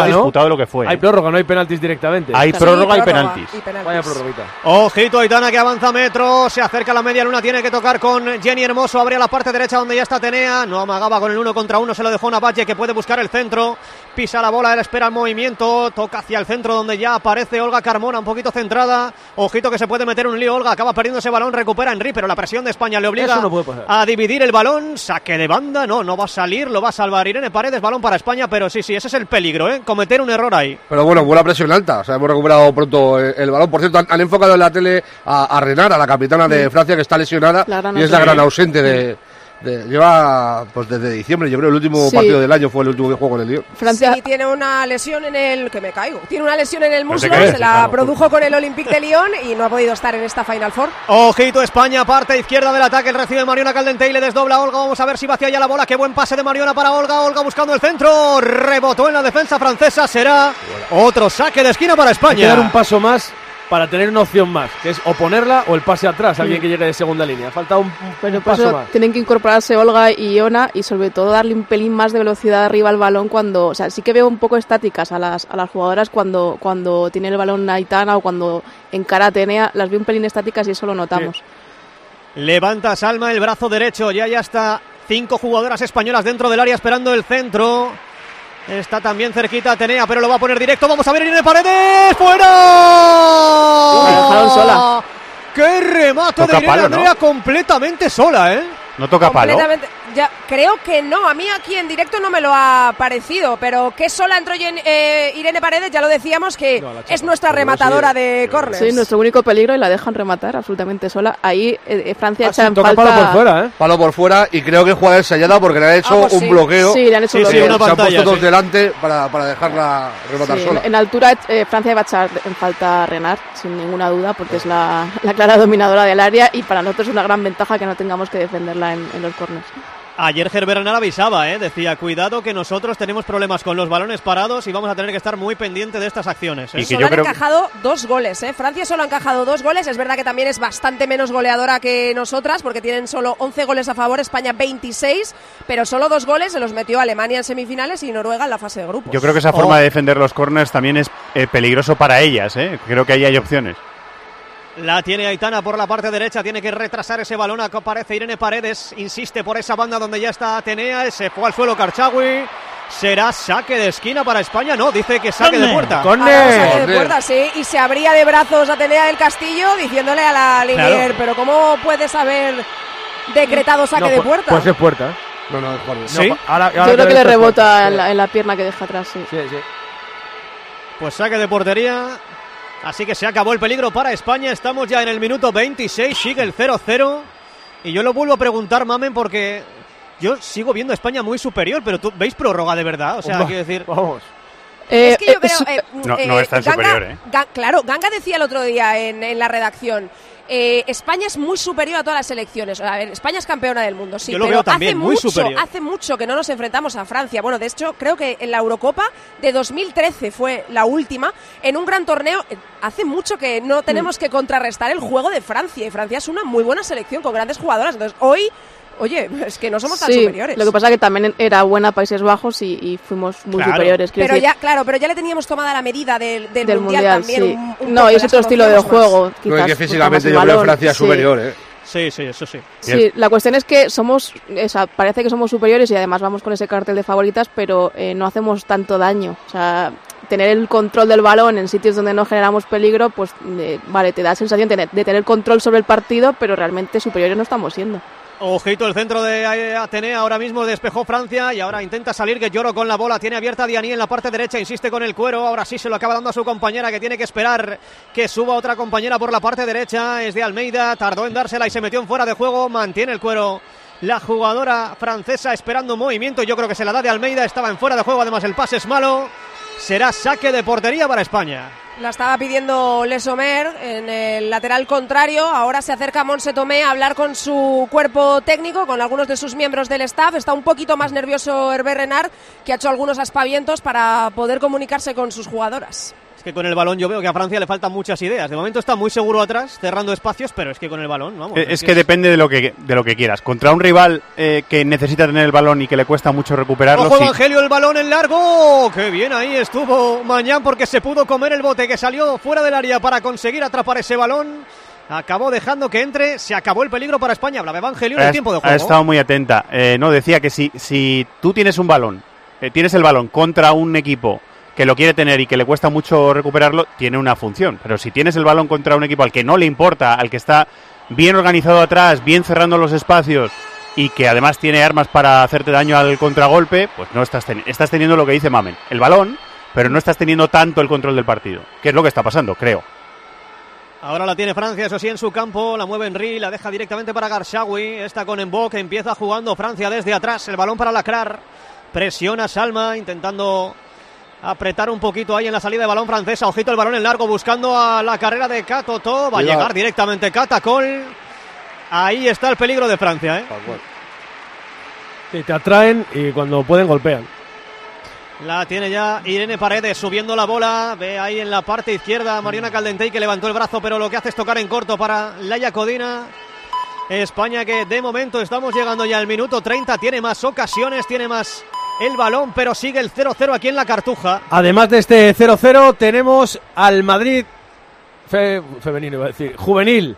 más ¿no? disputado de lo que fue. Hay prórroga, no hay penaltis directamente. Hay Sí, prórroga y prórroga penaltis. y penaltis. Vaya prórroguita. Ojito, Aitana que avanza metros, se acerca a la media luna, tiene que tocar con Jenny Hermoso, abría la parte derecha donde ya está Atenea, no amagaba con el uno contra uno, se lo dejó Navalle que puede buscar el centro, pisa la bola, él espera el movimiento, toca hacia el centro donde ya aparece Olga Carmona, un poquito centrada, ojito que se puede meter un lío, Olga acaba perdiendo ese balón, recupera Henry, pero la presión de España le obliga no a dividir el balón, saque de banda, no, no va a salir, lo va a salvar Irene Paredes, balón para España, pero sí, sí, ese es el peligro, ¿eh? cometer un error ahí. Pero bueno, buena presión alta. O sea, hemos recuperado pronto el, el balón. Por cierto, han, han enfocado en la tele a, a Renard, a la capitana de Francia, que está lesionada y es la gran ausente de, de- lleva pues desde diciembre, yo creo el último Sí. partido del año fue el último que jugó con el Lyon. Francia- Sí, tiene una lesión en el... que me caigo. Tiene una lesión en el muslo, se la claro. produjo con el Olympique de Lyon y no ha podido estar en esta Final Four. Ojito España, parte izquierda del ataque, recibe Mariona Caldente y le desdobla a Olga. Vamos a ver si vacía ya la bola. Qué buen pase de Mariona para Olga. Olga buscando el centro. Rebotó en la defensa francesa. Será otro saque de esquina para Hay que dar España. un paso más para tener una opción más, que es o ponerla o el pase atrás, alguien que llegue de segunda línea. Falta un, un Pero paso eso más. tienen que incorporarse Olga y Iona y sobre todo darle un pelín más de velocidad arriba al balón cuando, o sea, sí que veo un poco estáticas a las, a las jugadoras cuando, cuando tiene el balón Aitana o cuando encara Atenea, las veo un pelín estáticas y eso lo notamos. Levanta Salma el brazo derecho. Ya ya está cinco jugadoras españolas dentro del área esperando el centro. Está también cerquita Atenea, pero lo va a poner directo. Vamos a ver Irene Paredes. ¡Fuera! Sola. ¡Qué remate Toca de Irene palo, ¿no? Andrea completamente sola, eh! No toca palo. Ya, creo que no, a mí aquí en directo no me lo ha parecido, pero que sola entró eh, Irene Paredes, ya lo decíamos que es nuestra rematadora de córner. Sí, nuestro único peligro y la dejan rematar absolutamente sola. Ahí eh, eh, Francia echa en toca falta... palo por fuera, ¿eh? Palo por fuera y creo que jugada ensayada porque le ha hecho Ah, pues un sí. bloqueo. Sí, le han hecho un Sí, bloqueo. se han puesto dos sí. delante para, para dejarla rematar Sí, sola. en, en altura eh, Francia va a echar en falta a Renard, sin ninguna duda, porque es la, la clara dominadora del área y para nosotros es una gran ventaja que no tengamos que defenderla en, en los corners. Ayer Herbert Renard avisaba, ¿eh? decía, cuidado que nosotros tenemos problemas con los balones parados y vamos a tener que estar muy pendiente de estas acciones. ¿eh? Solo han encajado dos goles, ¿eh? Francia solo ha encajado dos goles. Es verdad que también es bastante menos goleadora que nosotras, porque tienen solo 11 goles a favor, España 26, pero solo dos goles se los metió Alemania en semifinales y Noruega en la fase de grupos. Yo creo que esa forma de defender los corners también es eh, peligroso para ellas. ¿eh? Creo que ahí hay opciones. La tiene Aitana por la parte derecha, tiene que retrasar ese balón, aparece Irene Paredes, insiste por esa banda donde ya está Atenea, se fue al suelo Karchawi, será saque de esquina para España, no, dice que saque de puerta. Ahora saque de puerta, sí, y se abría de brazos Atenea del Castillo diciéndole a la Linier, Claro. pero ¿cómo puedes haber decretado saque No, de pu- puerta? Puede ser puerta. No, no, es Juan. ¿Sí? No, ahora- ahora Yo creo que le es rebota en la, en la pierna que deja atrás, sí. Sí, sí. Pues saque de portería, así que se acabó el peligro para España, estamos ya en el minuto 26, sigue el 0-0, y yo lo vuelvo a preguntar, Mamen, porque yo sigo viendo a España muy superior, pero tú veis prórroga de verdad, o sea, quiero decir... Vamos. Es que yo Eh, creo. eh, No- eh, no es tan Ganga- superior, ¿eh? Ga- claro, Ganga decía el otro día en, en la redacción. Eh, España es muy superior a todas las selecciones. A ver, España es campeona del mundo, sí, Yo lo pero veo también, hace muy mucho, superior. hace mucho que no nos enfrentamos a Francia. Bueno, de hecho, creo que en la Eurocopa de 2013 fue la última en un gran torneo. eh, Hace mucho que no tenemos que contrarrestar el juego de Francia y Francia es una muy buena selección con grandes jugadoras. Entonces, hoy, oye, es que no somos tan Sí, superiores. lo que pasa que también era buena Países Bajos y, y fuimos muy Claro. superiores. Pero decir, ya, claro, pero ya le teníamos tomada la medida del, del del mundial, mundial, también. sí. un- un no, y es otro estilo de más. juego. No, es que físicamente yo creo Francia es sí. superior, ¿eh? Sí, sí, eso sí. Sí, la cuestión es que somos, o sea, parece que somos superiores y además vamos con ese cartel de favoritas, pero eh, no hacemos tanto daño. O sea, tener el control del balón en sitios donde no generamos peligro, pues eh, vale, te da sensación de, de tener control sobre el partido, pero realmente superiores no estamos siendo. Ojito el centro de Atenea, ahora mismo despejó Francia y ahora intenta salir que lloro con la bola, tiene abierta a Diani en la parte derecha, insiste con el cuero, ahora sí se lo acaba dando a su compañera que tiene que esperar que suba otra compañera por la parte derecha, es de Almeida, tardó en dársela y se metió en fuera de juego, mantiene el cuero. La jugadora francesa esperando movimiento, yo creo que se la da de Almeida, estaba en fuera de juego, además el pase es malo, será saque de portería para España. La estaba pidiendo Lesomer en el lateral contrario. Ahora se acerca Monse Tomé a hablar con su cuerpo técnico, con algunos de sus miembros del staff. Está un poquito más nervioso Hervé Renard, que ha hecho algunos aspavientos para poder comunicarse con sus jugadoras. Es que con el balón yo veo que a Francia le faltan muchas ideas. De momento está muy seguro atrás, cerrando espacios, pero es que con el balón, vamos. Eh, Es que depende de lo que, de lo que quieras. Contra un rival eh, que necesita tener el balón y que le cuesta mucho recuperarlo, Ojo sí. Evangelio, el balón en largo. Qué bien ahí estuvo Mañán porque se pudo comer el bote que salió fuera del área para conseguir atrapar ese balón. Acabó dejando que entre, se acabó el peligro para España. Hablaba Evangelio en el Ha- tiempo de Ha juego. estado muy atenta. Eh, no, decía que si, si tú tienes un balón, eh, tienes el balón contra un equipo que lo quiere tener y que le cuesta mucho recuperarlo, tiene una función. Pero si tienes el balón contra un equipo al que no le importa, al que está bien organizado atrás, bien cerrando los espacios y que además tiene armas para hacerte daño al contragolpe, pues no estás, estás teniendo lo que dice Mamen, el balón, pero no estás teniendo tanto el control del partido, que es lo que está pasando, creo. Ahora la tiene Francia, eso sí, en su campo. La mueve Henry, la deja directamente para Garshawi. Está con Embo, que empieza jugando Francia desde atrás. El balón para Lacrar. Presiona Salma, intentando apretar un poquito ahí en la salida de balón francesa. Ojito el balón en largo, buscando a la carrera de Katoto. Va a llegar directamente Catacol. Ahí está el peligro de Francia, ¿eh? Sí, te atraen y cuando pueden golpean. La tiene ya Irene Paredes subiendo la bola. Ve ahí en la parte izquierda a Mariona Caldentey que levantó el brazo, pero lo que hace es tocar en corto para Laia Codina. España que de momento estamos llegando ya al minuto 30. Tiene más ocasiones, tiene más el balón, pero sigue el 0-0 aquí en la Cartuja. Además de este 0-0, tenemos al Madrid fe- femenino, iba a decir, juvenil,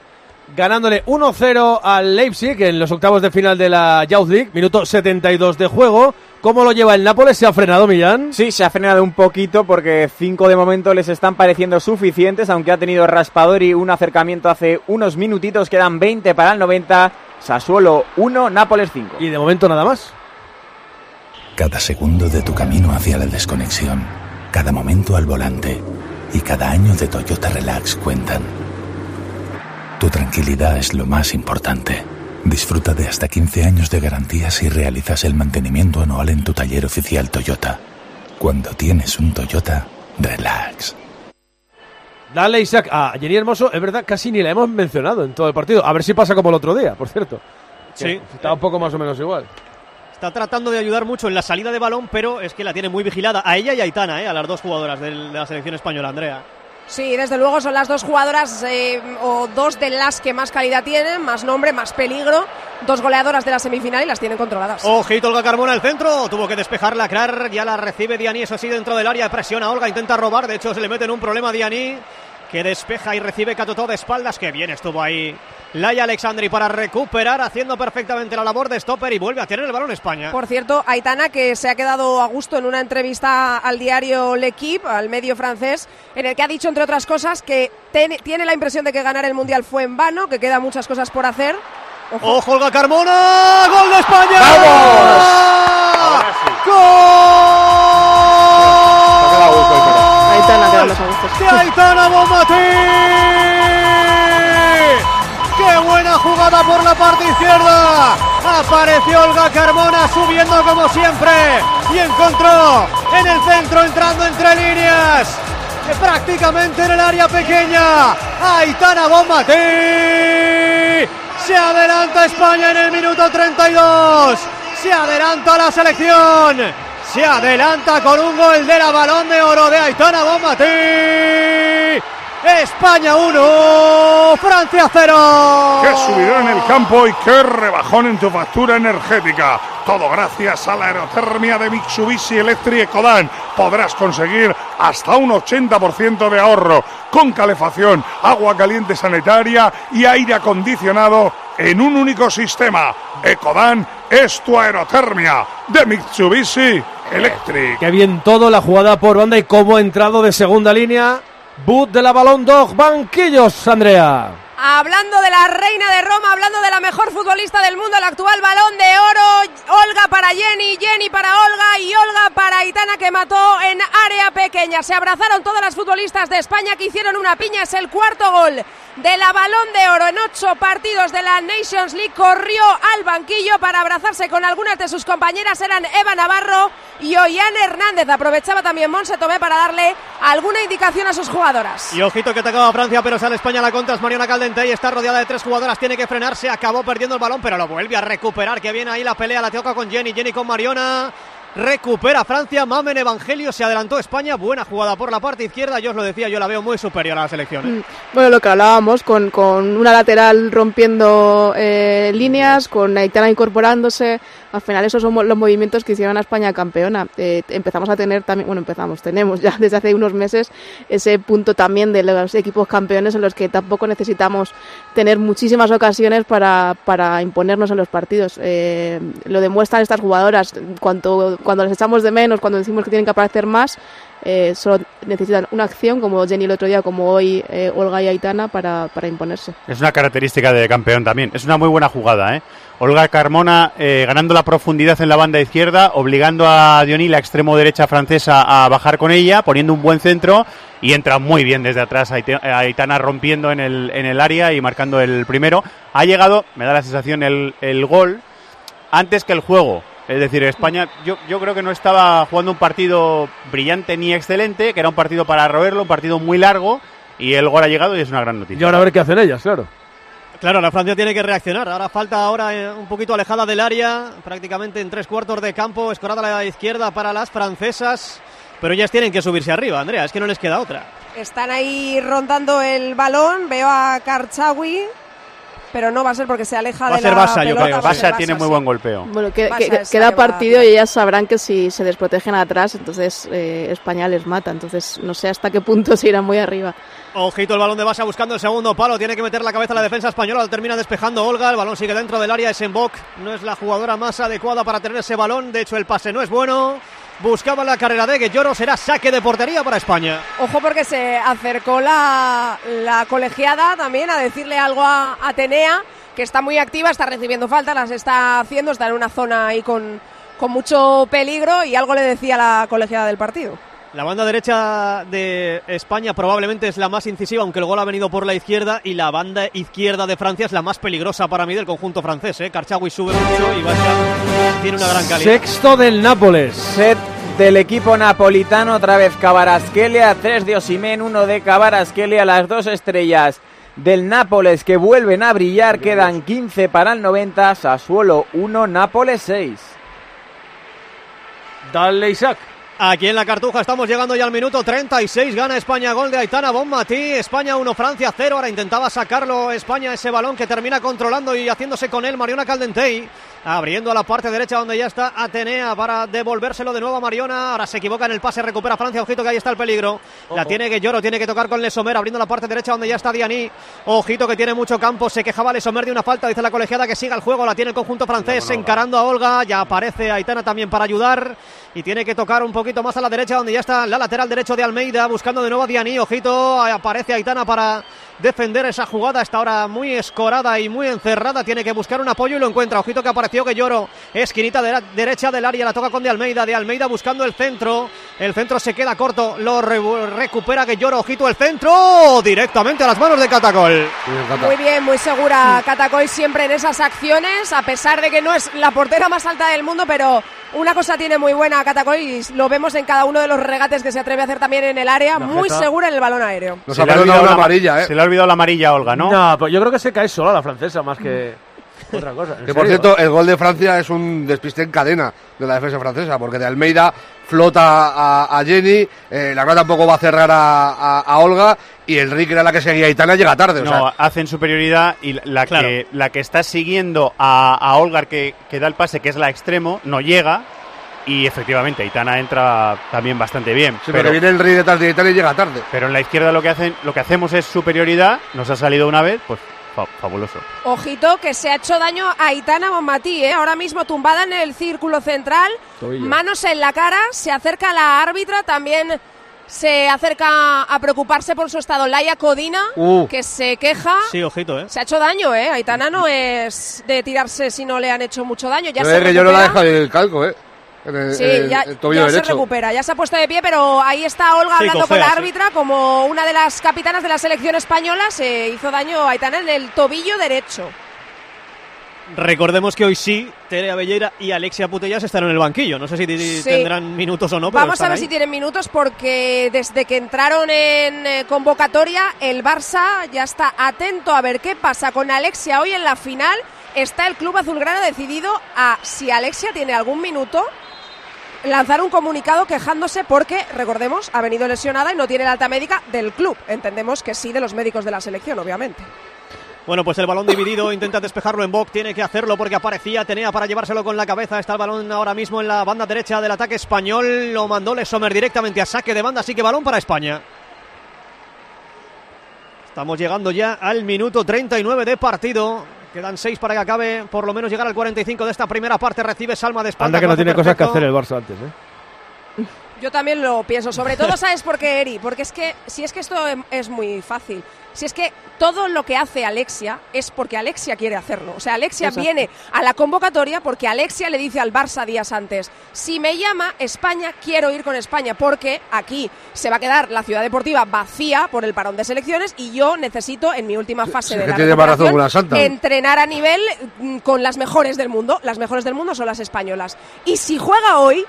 ganándole 1-0 al Leipzig en los octavos de final de la Youth League, minuto 72 de juego. ¿Cómo lo lleva el Nápoles? ¿Se ha frenado Millán? Sí, se ha frenado un poquito porque cinco de momento les están pareciendo suficientes, aunque ha tenido Raspadori un acercamiento hace unos minutitos, quedan 20 para el 90, Sassuolo 1, Nápoles 5. Y de momento nada más. Cada segundo de tu camino hacia la desconexión, cada momento al volante y cada año de Toyota Relax cuentan. Tu tranquilidad es lo más importante. Disfruta de hasta 15 años de garantía si realizas el mantenimiento anual en tu taller oficial Toyota. Cuando tienes un Toyota, relax. Dale, Isaac. A Jenny Hermoso, es verdad, casi ni la hemos mencionado en todo el partido. A ver si pasa como el otro día, por cierto. Sí. Está un poco más o menos igual. Está tratando de ayudar mucho en la salida de balón, pero es que la tiene muy vigilada. A ella y a Aitana, ¿eh? a las dos jugadoras de la selección española, Andrea. Sí, desde luego son las dos jugadoras eh, o dos de las que más calidad tienen, más nombre, más peligro. Dos goleadoras de la semifinal y las tienen controladas. Ojito Olga Carmona el centro, tuvo que despejar la Crar, ya la recibe Diani, eso sí, dentro del área, presiona Olga, intenta robar, de hecho se le mete en un problema a Diani, que despeja y recibe Catotó de espaldas, que bien estuvo ahí Laia Alexandri para recuperar, haciendo perfectamente la labor de stopper y vuelve a tener el balón España. Por cierto, Aitana, que se ha quedado a gusto en una entrevista al diario L'Equipe, al medio francés, en el que ha dicho, entre otras cosas, que ten- tiene la impresión de que ganar el Mundial fue en vano, que quedan muchas cosas por hacer. ¡Ojo, Olga Carmona! ¡Gol de España! Aitana quedamos a de Aitana Bonmatí. ¡Qué buena jugada por la parte izquierda! Apareció Olga Carmona subiendo como siempre y encontró en el centro entrando entre líneas. eh, Prácticamente en el área pequeña. Aitana Bonmatí. Se adelanta España en el minuto 32. Se adelanta la selección. Se adelanta con un gol de la balón de oro de Aitana Bonmatí. España 1, Francia 0. ¡Qué subidón en el campo y qué rebajón en tu factura energética! Todo gracias a la aerotermia de Mitsubishi Electric Ecodan. Podrás conseguir hasta un 80% de ahorro con calefacción, agua caliente sanitaria y aire acondicionado en un único sistema. Ecodan es tu aerotermia de Mitsubishi Electric. Qué bien todo, la jugada por banda y cómo ha entrado de segunda línea. Boot de la Balón Dog, banquillos, Andrea. Hablando de la reina de Roma, hablando de la mejor futbolista del mundo, el actual balón de oro, Olga para Jenny, Jenny para Olga y Olga para Aitana que mató en área pequeña. Se abrazaron todas las futbolistas de España que hicieron una piña, es el cuarto gol de la balón de oro en ocho partidos de la Nations League. Corrió al banquillo para abrazarse con algunas de sus compañeras, eran Eva Navarro y Ollane Hernández. Aprovechaba también Monse Tomé para darle alguna indicación a sus jugadoras. Y ojito que atacaba Francia, pero sale España a la contra. Es Mariona Caldentey, está rodeada de tres jugadoras, tiene que frenarse. Acabó perdiendo el balón, pero lo vuelve a recuperar. Que viene ahí la pelea, la toca con Jenny, Jenny con Mariona. Recupera Francia, Mamen Evangelio, se adelantó España. Buena jugada por la parte izquierda. Yo os lo decía, yo la veo muy superior a la selección. ¿eh? Mm, Bueno, lo que hablábamos, con, con una lateral rompiendo eh, líneas, con Aitana incorporándose. Al final, esos son los movimientos que hicieron a España campeona. Eh, empezamos a tener también, bueno, empezamos, tenemos ya (laughs) desde hace unos meses ese punto también de los equipos campeones en los que tampoco necesitamos tener muchísimas ocasiones para, para imponernos en los partidos. Lo demuestran estas jugadoras. Cuanto, cuando les echamos de menos, cuando decimos que tienen que aparecer más, eh, solo necesitan una acción, como Jenny el otro día, como hoy eh, Olga y Aitana, para, para imponerse. Es una característica de campeón también. Es una muy buena jugada, ¿eh? Olga Carmona eh, ganando la profundidad en la banda izquierda, obligando a Diony, la extremo derecha francesa, a bajar con ella, poniendo un buen centro y entra muy bien desde atrás Aite- Aitana rompiendo en el, en el área y marcando el primero. Ha llegado, me da la sensación, el, el gol antes que el juego. Es decir, España yo, yo creo que no estaba jugando un partido brillante ni excelente, que era un partido para roerlo, un partido muy largo y el gol ha llegado y es una gran noticia. Y ahora a ver qué hacen ellas, claro. Claro, la Francia tiene que reaccionar. Ahora falta ahora eh, un poquito alejada del área, prácticamente en tres cuartos de campo, escorada a la izquierda para las francesas. Pero ellas tienen que subirse arriba, Andrea, es que no les queda otra. Están ahí rondando el balón. Veo a Karchawi, pero no va a ser porque se aleja Va de a ser la Basa, yo pelota, creo. va a ser Basa tiene muy sí. buen golpeo. Bueno, que, Basa que- la queda que va a partido y ellas sabrán que si se desprotegen atrás, entonces eh, España les mata. Entonces no sé hasta qué punto se irán muy arriba. Ojito el balón de Basa buscando el segundo palo. Tiene que meter la cabeza a la defensa española. Lo termina despejando Olga. El balón sigue dentro del área. Es en. No es la jugadora más adecuada para tener ese balón. De hecho, el pase no es bueno. Buscaba la carrera de Guelloro. Será saque de portería para España. Ojo porque se acercó la, la colegiada también a decirle algo a Atenea, que está muy activa, está recibiendo faltas, las está haciendo, está en una zona ahí con, con mucho peligro y algo le decía la colegiada del partido. La banda derecha de España probablemente es la más incisiva, aunque el gol ha venido por la izquierda. Y la banda izquierda de Francia es la más peligrosa para mí del conjunto francés. ¿eh? Karchawi sube mucho y tiene una gran calidad. Sexto del Nápoles. Set del equipo napolitano, otra vez Cabarasquelia, tres de Osimen, uno de Cabarasquelia, las dos estrellas del Nápoles que vuelven a brillar, quedan 15 para el 90, Sassuolo 1, Nápoles 6. Dale, Isaac. Aquí en la Cartuja estamos llegando ya al minuto 36. Gana España gol de Aitana Bonmatí. España 1, Francia 0. Ahora intentaba sacarlo España ese balón que termina controlando y haciéndose con él Mariona Caldentey. Abriendo a la parte derecha donde ya está Atenea para devolvérselo de nuevo a Mariona. Ahora se equivoca en el pase, recupera Francia. Ojito que ahí está el peligro. La tiene Guelloro, tiene que tocar con Lesomer. Abriendo la parte derecha donde ya está Dianí. Ojito que tiene mucho campo. Se quejaba Lesomer de una falta. Dice la colegiada que siga el juego. La tiene el conjunto francés encarando a Olga. Ya aparece Aitana también para ayudar. Y tiene que tocar un poquito más a la derecha donde ya está la lateral derecho de Almeida. Buscando de nuevo a Dianí. Ojito. Aparece Aitana para defender esa jugada. Está ahora muy escorada y muy encerrada. Tiene que buscar un apoyo y lo encuentra. Ojito que que lloro. Esquinita de la derecha del área. La toca con de Almeida. De Almeida buscando el centro. El centro se queda corto. Lo re- recupera que lloro. Ojito el centro. Directamente a las manos de Catacol. Muy bien, muy segura Catacoy siempre en esas acciones, a pesar de que no es la portera más alta del mundo, pero una cosa tiene muy buena Catacoy y lo vemos en cada uno de los regates que se atreve a hacer también en el área, La muy jeta. segura en el balón aéreo. Nos Se ha le ha perdonado olvidado una la ma- amarilla, ¿eh? Se le ha olvidado la amarilla a Olga, ¿no? No, pues yo creo que se cae sola la francesa más que otra cosa. Que por cierto, el gol de Francia es un despiste en cadena de la defensa francesa, porque de Almeida flota a, a Jenny, eh, la verdad tampoco va a cerrar a, a- a Olga, y Enrique era la que seguía a Itana, llega tarde. o No, sea, hacen superioridad y la Claro. que la que está siguiendo a, a Olgar que, que da el pase, que es la extremo, no llega. Y efectivamente, Aitana entra también bastante bien. sí, porque viene el rey detrás de Itana y llega tarde. pero en la izquierda lo que hacen, lo que hacemos es superioridad. Nos ha salido una vez, pues fa- fabuloso. Ojito que se ha hecho daño a Itana Bonmatí, ¿eh? ahora mismo tumbada en el círculo central, Tobillo. manos en la cara, se acerca la árbitra, también se acerca a preocuparse por su estado Laia Codina, Uh. que se queja. Sí, ojito, ¿eh? Se ha hecho daño, ¿eh? Aitana no es de tirarse si no le han hecho mucho daño. Ya Yo se que yo no la recupera. deja el calco, ¿eh? En el, Sí, el- ya, el tobillo ya se recupera, ya se ha puesto de pie, pero ahí está Olga Sí, hablando con la sí. árbitra como una de las capitanas de la selección española. Se hizo daño a Aitana en el tobillo derecho. Recordemos que hoy sí, Tere Abellera y Alexia Putellas están en el banquillo. No sé si Sí. tendrán minutos o no, pero Vamos a ver ahí. si tienen minutos porque desde que entraron en eh, convocatoria el Barça ya está atento a ver qué pasa con Alexia hoy en la final. Está el club azulgrana decidido a si Alexia tiene algún minuto lanzar un comunicado quejándose porque, recordemos, ha venido lesionada y no tiene la alta médica del club. Entendemos que sí de los médicos de la selección, obviamente. Bueno, pues el balón dividido, intenta despejarlo en Boc, tiene que hacerlo porque aparecía Tenea para llevárselo con la cabeza. Está el balón ahora mismo en la banda derecha del ataque español. Lo mandó Lesomer directamente a saque de banda, así que balón para España. Estamos llegando ya al minuto 39 de partido. Quedan seis para que acabe, por lo menos llegar al 45 de esta primera parte. Recibe Salma de espalda. Anda que no tiene cosas que hacer el Barça antes, ¿eh? Yo también lo pienso. Sobre todo, ¿sabes por qué, Eri? Porque es que, si es que esto es muy fácil. Si es que todo lo que hace Alexia es porque Alexia quiere hacerlo. O sea, Alexia Exacto. viene a la convocatoria porque Alexia le dice al Barça días antes, si me llama España, quiero ir con España, porque aquí se va a quedar la ciudad deportiva vacía por el parón de selecciones y yo necesito, en mi última fase Sí, de la razón santa. entrenar a nivel mm, con las mejores del mundo. Las mejores del mundo son las españolas. Y si juega hoy,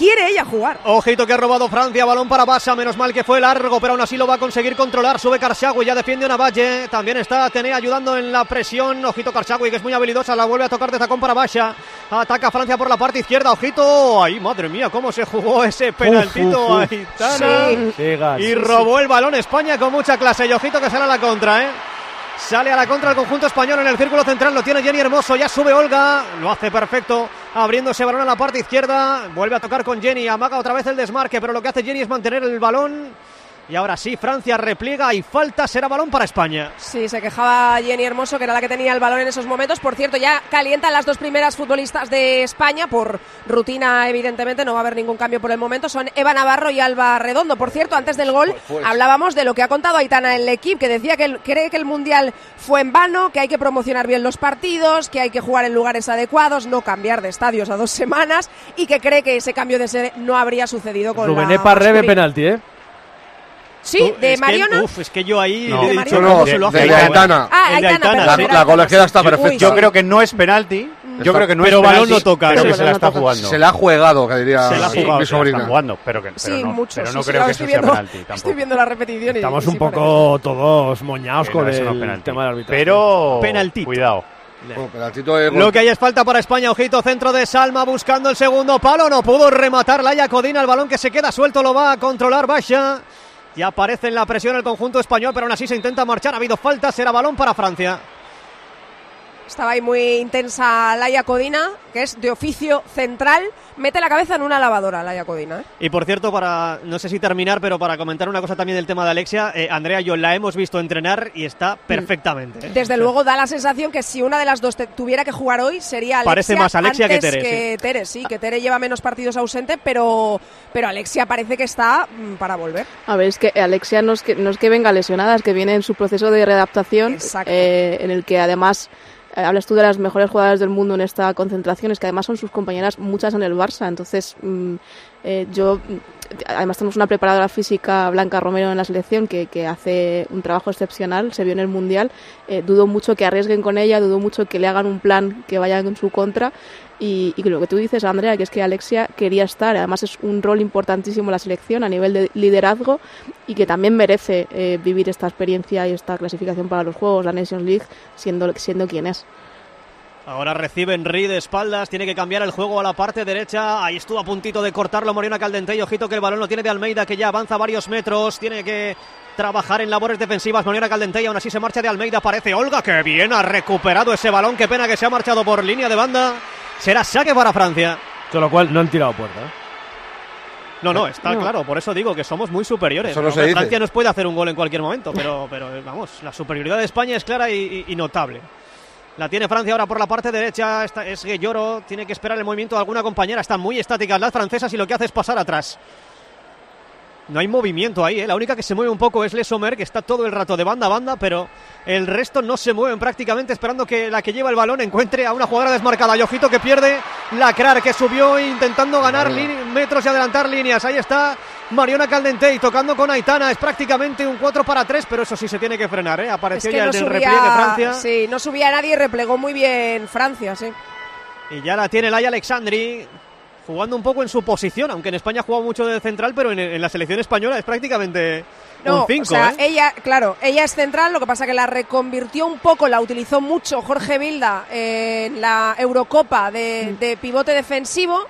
quiere ella jugar. Ojito que ha robado Francia, balón para Basa, menos mal que fue largo, pero aún así lo va a conseguir controlar. Sube Karshagui, ya defiende una Valle, también está Atenea ayudando en la presión. Ojito Karshagui, que es muy habilidosa, la vuelve a tocar de tacón para Basha. Ataca Francia por la parte izquierda, ojito. Ay, madre mía, cómo se jugó ese penaltito. Aitana. Sí. Sí, gas. Y robó el balón España con mucha clase. Y ojito que sale a la contra, ¿eh? Sale a la contra el conjunto español en el círculo central. Lo tiene Jenny Hermoso. Ya sube Olga. Lo hace perfecto. Abriendo ese balón a la parte izquierda. Vuelve a tocar con Jenny. Amaga otra vez el desmarque. Pero lo que hace Jenny es mantener el balón. Y ahora sí, Francia repliega y falta. Será balón para España. Sí, se quejaba Jenny Hermoso, que era la que tenía el balón en esos momentos. Por cierto, ya calientan las dos primeras futbolistas de España. Por rutina, evidentemente, no va a haber ningún cambio por el momento. Son Eva Navarro y Alba Redondo. Por cierto, antes del gol pues. hablábamos de lo que ha contado Aitana en el equipo, que decía que cree que el Mundial fue en vano, que hay que promocionar bien los partidos, que hay que jugar en lugares adecuados, no cambiar de estadios a dos semanas y que cree que ese cambio de sede no habría sucedido con Rubén la masculina. penalti, ¿eh? Sí, de es que- Mariona. uf, es que yo ahí No. le he De dicho No, se lo ha de- de ¿eh? Aitana. Ah, de Aitana, Aitana, sí. era La colegiada está Uy, perfecta. Yo creo que no es penalti. Yo creo que no Pero es balón penalti, no toca, Pero sí, que se la está no toca. jugando. Se la ha jugado, que diría Se la ha mi jugado, mi Se la sobrina. jugando, pero, que, pero sí, no, mucho. pero no sí, creo que eso sea viendo, penalti tampoco. Estoy viendo la repetición y Estamos y un sí parece. poco todos moñados con eso no es el penalti. tema del arbitraje. Pero Penaltito. cuidado. Bueno, de. Lo que hay es falta para España, ojito, centro de Salma buscando el segundo palo, no pudo rematar Laia Codina, el balón que se queda suelto lo va a controlar Basha. Ya aparece en la presión el conjunto español, pero aún así se intenta marchar, ha habido falta, será balón para Francia. Estaba ahí muy intensa Laia Codina, que es de oficio central. Mete la cabeza en una lavadora, Laia Codina. ¿eh? Y por cierto, para no sé si terminar, pero para comentar una cosa también del tema de Alexia, eh, Andrea, yo la hemos visto entrenar y está perfectamente. ¿eh? Desde luego da la sensación que si una de las dos te- tuviera que jugar hoy sería Alexia. Parece más Alexia que Tere, que Tere, sí, que Tere lleva menos partidos ausente, pero, pero Alexia parece que está mm, para volver. A ver, es que Alexia no es que, no es que venga lesionada, es que viene en su proceso de readaptación, Exacto. eh, en el que además hablas tú de las mejores jugadoras del mundo en esta concentración, es que además son sus compañeras muchas en el Barça, entonces mm, eh, yo, mm, además tenemos una preparadora física, Blanca Romero, en la selección, que, que hace un trabajo excepcional, se vio en el Mundial, eh, dudo mucho que arriesguen con ella, dudo mucho que le hagan un plan que vaya en su contra, y, lo que tú dices, Andrea, que es que Alexia quería estar, además es un rol importantísimo la selección a nivel de liderazgo y que también merece eh, vivir esta experiencia y esta clasificación para los Juegos, la Nations League, siendo, siendo quien es. Ahora recibe Henry de espaldas, tiene que cambiar el juego a la parte derecha. Ahí estuvo a puntito de cortarlo Morena Caldente ojito que el balón lo tiene de Almeida, que ya avanza varios metros, tiene que trabajar en labores defensivas. Morena Caldente aún así se marcha de Almeida. Aparece Olga, que bien ha recuperado ese balón. Qué pena que se ha marchado por línea de banda. Será saque para Francia. Con lo cual no han tirado puerta. ¿eh? No, no, está No. claro, por eso digo que somos muy superiores. No dice. Francia nos puede hacer un gol en cualquier momento, pero, pero eh, vamos, la superioridad de España es clara y, y- y notable. La tiene Francia ahora por la parte derecha, esta es Guelloro, tiene que esperar el movimiento de alguna compañera, están muy estáticas las francesas y lo que hace es pasar atrás. No hay movimiento ahí, ¿eh? la única que se mueve un poco es Le Sommer, que está todo el rato de banda a banda, pero el resto no se mueven prácticamente, esperando que la que lleva el balón encuentre a una jugadora desmarcada. Y ojito que pierde la Krar, que subió intentando ganar metros y adelantar líneas. Ahí está Mariona Caldentey tocando con Aitana, es prácticamente un 4 para 3, pero eso sí se tiene que frenar, ¿eh? Es Apareció que ya no en el subía, repliegue Francia. sí, no subía nadie y replegó muy bien Francia, sí. Y ya la tiene Laia Alexandri jugando un poco en su posición, aunque en España jugado mucho de central, pero en, en la selección española es prácticamente No, un 5. o sea, ¿eh? ella, claro, ella es central, lo que pasa que la reconvirtió un poco, la utilizó mucho Jorge Vilda en la Eurocopa Mm. de, de pivote defensivo,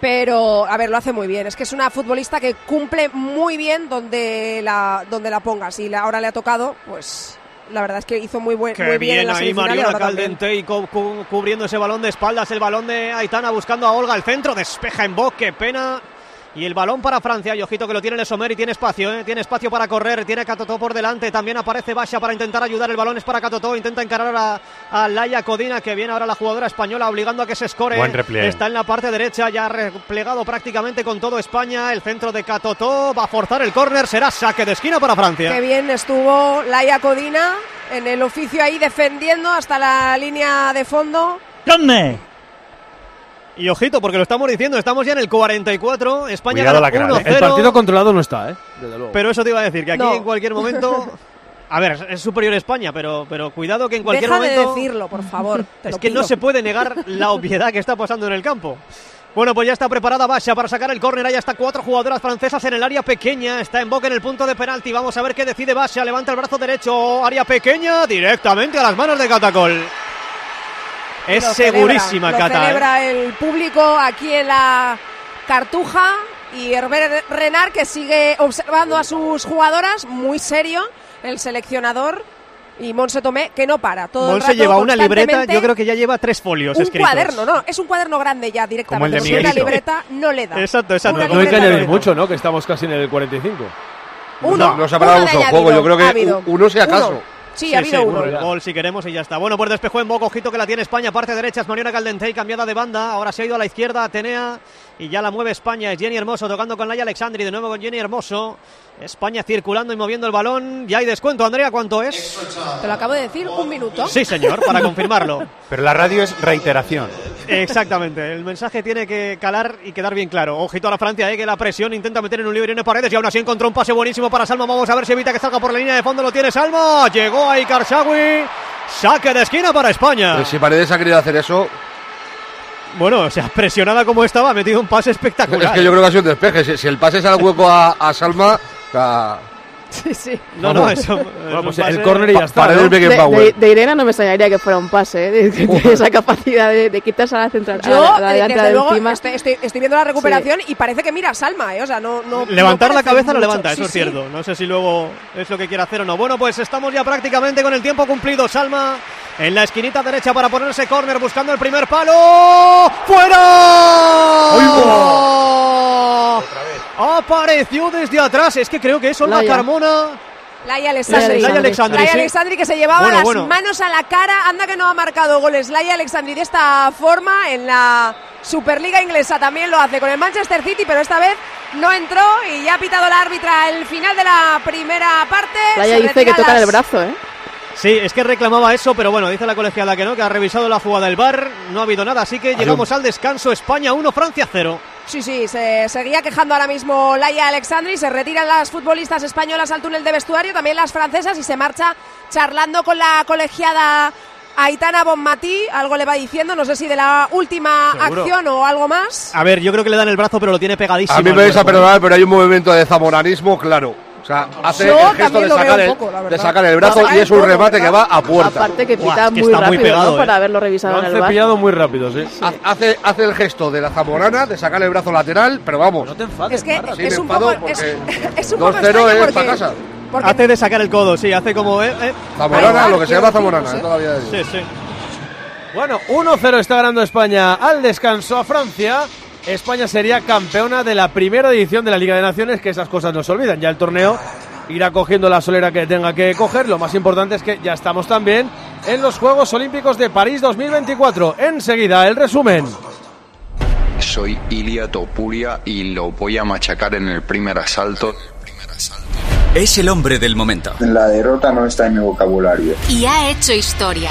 pero a ver, lo hace muy bien. Es que es una futbolista que cumple muy bien donde la, donde la pongas y la- ahora le ha tocado, pues la verdad es que hizo muy, buen, Qué muy bien, en la ahí Mariona. Caldente y cu- cu- cubriendo ese balón de espaldas, el balón de Aitana buscando a Olga al centro, despeja en box, qué pena Y el balón para Francia. Y ojito que lo tiene Lesomer y tiene espacio, ¿eh? tiene espacio para correr. Tiene Catotó por delante. También aparece Basha para intentar ayudar. El balón es para Catotó. Intenta encarar a, a Laia Codina, que viene ahora la jugadora española, obligando a que se escore. Buen repliegue. Está en la parte derecha, ya replegado prácticamente con todo España. El centro de Catotó va a forzar el córner. Será saque de esquina para Francia. Qué bien estuvo Laia Codina en el oficio ahí defendiendo hasta la línea de fondo. ¿Dónde? Y ojito, porque lo estamos diciendo, estamos ya en el 44. España Cuidado gana la cara, 1-0. ¿eh? El partido controlado no está, ¿eh? Desde luego. Pero eso te iba a decir, que aquí No. en cualquier momento. A ver, es superior España, pero, pero cuidado que en cualquier Deja de momento. decirlo, por favor. (laughs) te Es lo que no se puede negar la obviedad que está pasando en el campo. Bueno, pues ya está preparada Basha para sacar el córner. Ahí está cuatro jugadoras francesas en el área pequeña. Está en boca en el punto de penalti. Vamos a ver qué decide Basha. Levanta el brazo derecho. Área pequeña. Directamente a las manos de Catacol. Es Lo segurísima, celebra, lo Cata. ¿eh? celebra el público aquí en la Cartuja y Herbert Renard que sigue observando a sus jugadoras, muy serio, el seleccionador y Monse Tomé que no para. Todo el Monse rato, lleva una libreta, yo creo que ya lleva tres folios un escritos. cuaderno, no, es un cuaderno grande ya directamente. Como el de una libreta no le da. Exacto, exacto. Una No hay que añadir mucho, ¿no? Que estamos casi en el 45. Uno, No, no se ha parado mucho juego. Yo creo ha que u- uno si acaso. Uno. Sí, ha habido uno. El gol si queremos y ya está. Bueno, pues despejó en boca, ojito que la tiene España, parte derecha es Mariona Caldentey, cambiada de banda, ahora se ha ido a la izquierda Atenea y ya la mueve España, es Jenny Hermoso tocando con Laia Alexandri, de nuevo con Jenny Hermoso, España circulando y moviendo el balón, ya hay descuento, Andrea, ¿cuánto es? Te lo acabo de decir, un minuto. Sí, señor, para (laughs) confirmarlo. Pero la radio es reiteración. Exactamente, el mensaje tiene que calar y quedar bien claro. Ojito a la Francia, eh, que la presión intenta meter en un libre en paredes y aún así encontró un pase buenísimo para Salma. Vamos a ver si evita que salga por la línea de fondo. Lo tiene Salma, llegó ahí Karshawi. Saque de esquina para España. Si Paredes ha querido hacer eso, Bueno, o sea, presionada como estaba, ha metido un pase espectacular. es que yo creo que ha sido un despeje. Si, si el pase es al hueco a, a Salma, o sea, (laughs) Sí, sí. No, no, eso. Bueno, pues el córner y ya está. ¿no? Beckham De, Power. de- de Irene no me extrañaría que fuera un pase, ¿eh? De- esa capacidad de, de quitarse a la central. a Yo, la- a la eh, delantera desde de luego, encima. estoy, estoy- estoy viendo la recuperación y parece que mira a Salma, ¿eh? O sea, no. no Levantar no la cabeza mucho. levanta, Sí, eso es sí. cierto. No sé si luego es lo que quiere hacer o no. Bueno, pues estamos ya prácticamente con el tiempo cumplido. Salma en la esquinita derecha para ponerse córner buscando el primer palo. ¡Fuera! Apareció desde atrás. Es que creo que es Olga Laia. Carmona. Laia Alexandri. Laia Alexandri, Laia sí. Alexandri que se llevaba Bueno, las bueno. manos a la cara. Anda que no ha marcado goles. Laia Alexandri de esta forma en la Superliga inglesa también lo hace con el Manchester City, pero esta vez no entró y ya ha pitado la árbitra el final de la primera parte. Laia dice que las- el brazo, ¿eh? Sí, es que reclamaba eso, pero bueno, dice la colegiada que no, que ha revisado la jugada del bar, no ha habido nada, así que llegamos al descanso, España 1, Francia 0. Sí, sí, se seguía quejando ahora mismo Laia Alexandri. Se retiran las futbolistas españolas al túnel de vestuario, también las francesas, y se marcha charlando con la colegiada Aitana Bonmatí. Algo le va diciendo, no sé si de la última Seguro. acción o algo más. A ver, yo creo que le dan el brazo, pero lo tiene pegadísimo. a mí me vais a cuerpo. perdonar, pero hay un movimiento de zamoranismo claro. O sea, hace Yo el gesto de lo sacar, el, poco, de sacar el brazo y es el un remate que va a puerta. Aparte que Buah, pita que muy está muy rápido, pegado, ¿no? ¿eh? Para haberlo Lo revisado en han el bar. cepillado muy rápido, sí. Ha- Hace, hace el gesto de la zamorana de sacar el brazo lateral, pero vamos. No te enfades, Es que Marra. Sí, es un poco. Es, porque es un poco 2-0 extraño es para casa. porque- Hace de sacar el codo, sí, hace como... Eh, eh. Zamorana, lo que se llama zamorana, sé. eh, todavía. Sí, sí. Bueno, 1-0 está ganando España al descanso a Francia. España sería campeona de la primera edición de la Liga de Naciones, que esas cosas no se olvidan. Ya el torneo irá cogiendo la solera que tenga que coger. Lo más importante es que ya estamos también en los Juegos Olímpicos de París 2024. Enseguida, el resumen. Soy Ilia Topuria y lo voy a machacar en el primer asalto. Es el hombre del momento. La derrota no está en mi vocabulario. Y ha hecho historia.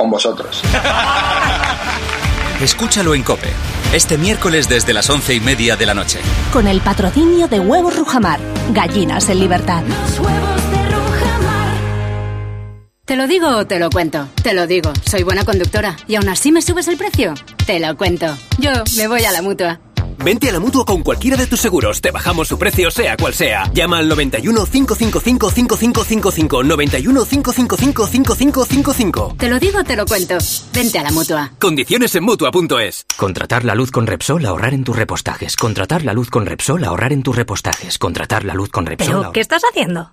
Con vosotros. (laughs) Escúchalo en Cope, este miércoles desde las once y media de la noche. Con el patrocinio de Huevos Rujamar, gallinas en libertad. ¿Te lo digo o te lo cuento? Te lo digo, soy buena conductora. ¿Y aún así me subes el precio? Te lo cuento. Yo me voy a la mutua. Vente a la mutua con cualquiera de tus seguros. Te bajamos su precio, sea cual sea. Llama al 91 555 5555. 91 555 5555. Te lo digo, te lo cuento. Vente a la mutua. Condiciones en mutua.es. Contratar la luz con Repsol, ahorrar en tus repostajes. Contratar la luz con Repsol, ahorrar en tus repostajes. Contratar la luz con Repsol. ¿Pero qué estás haciendo?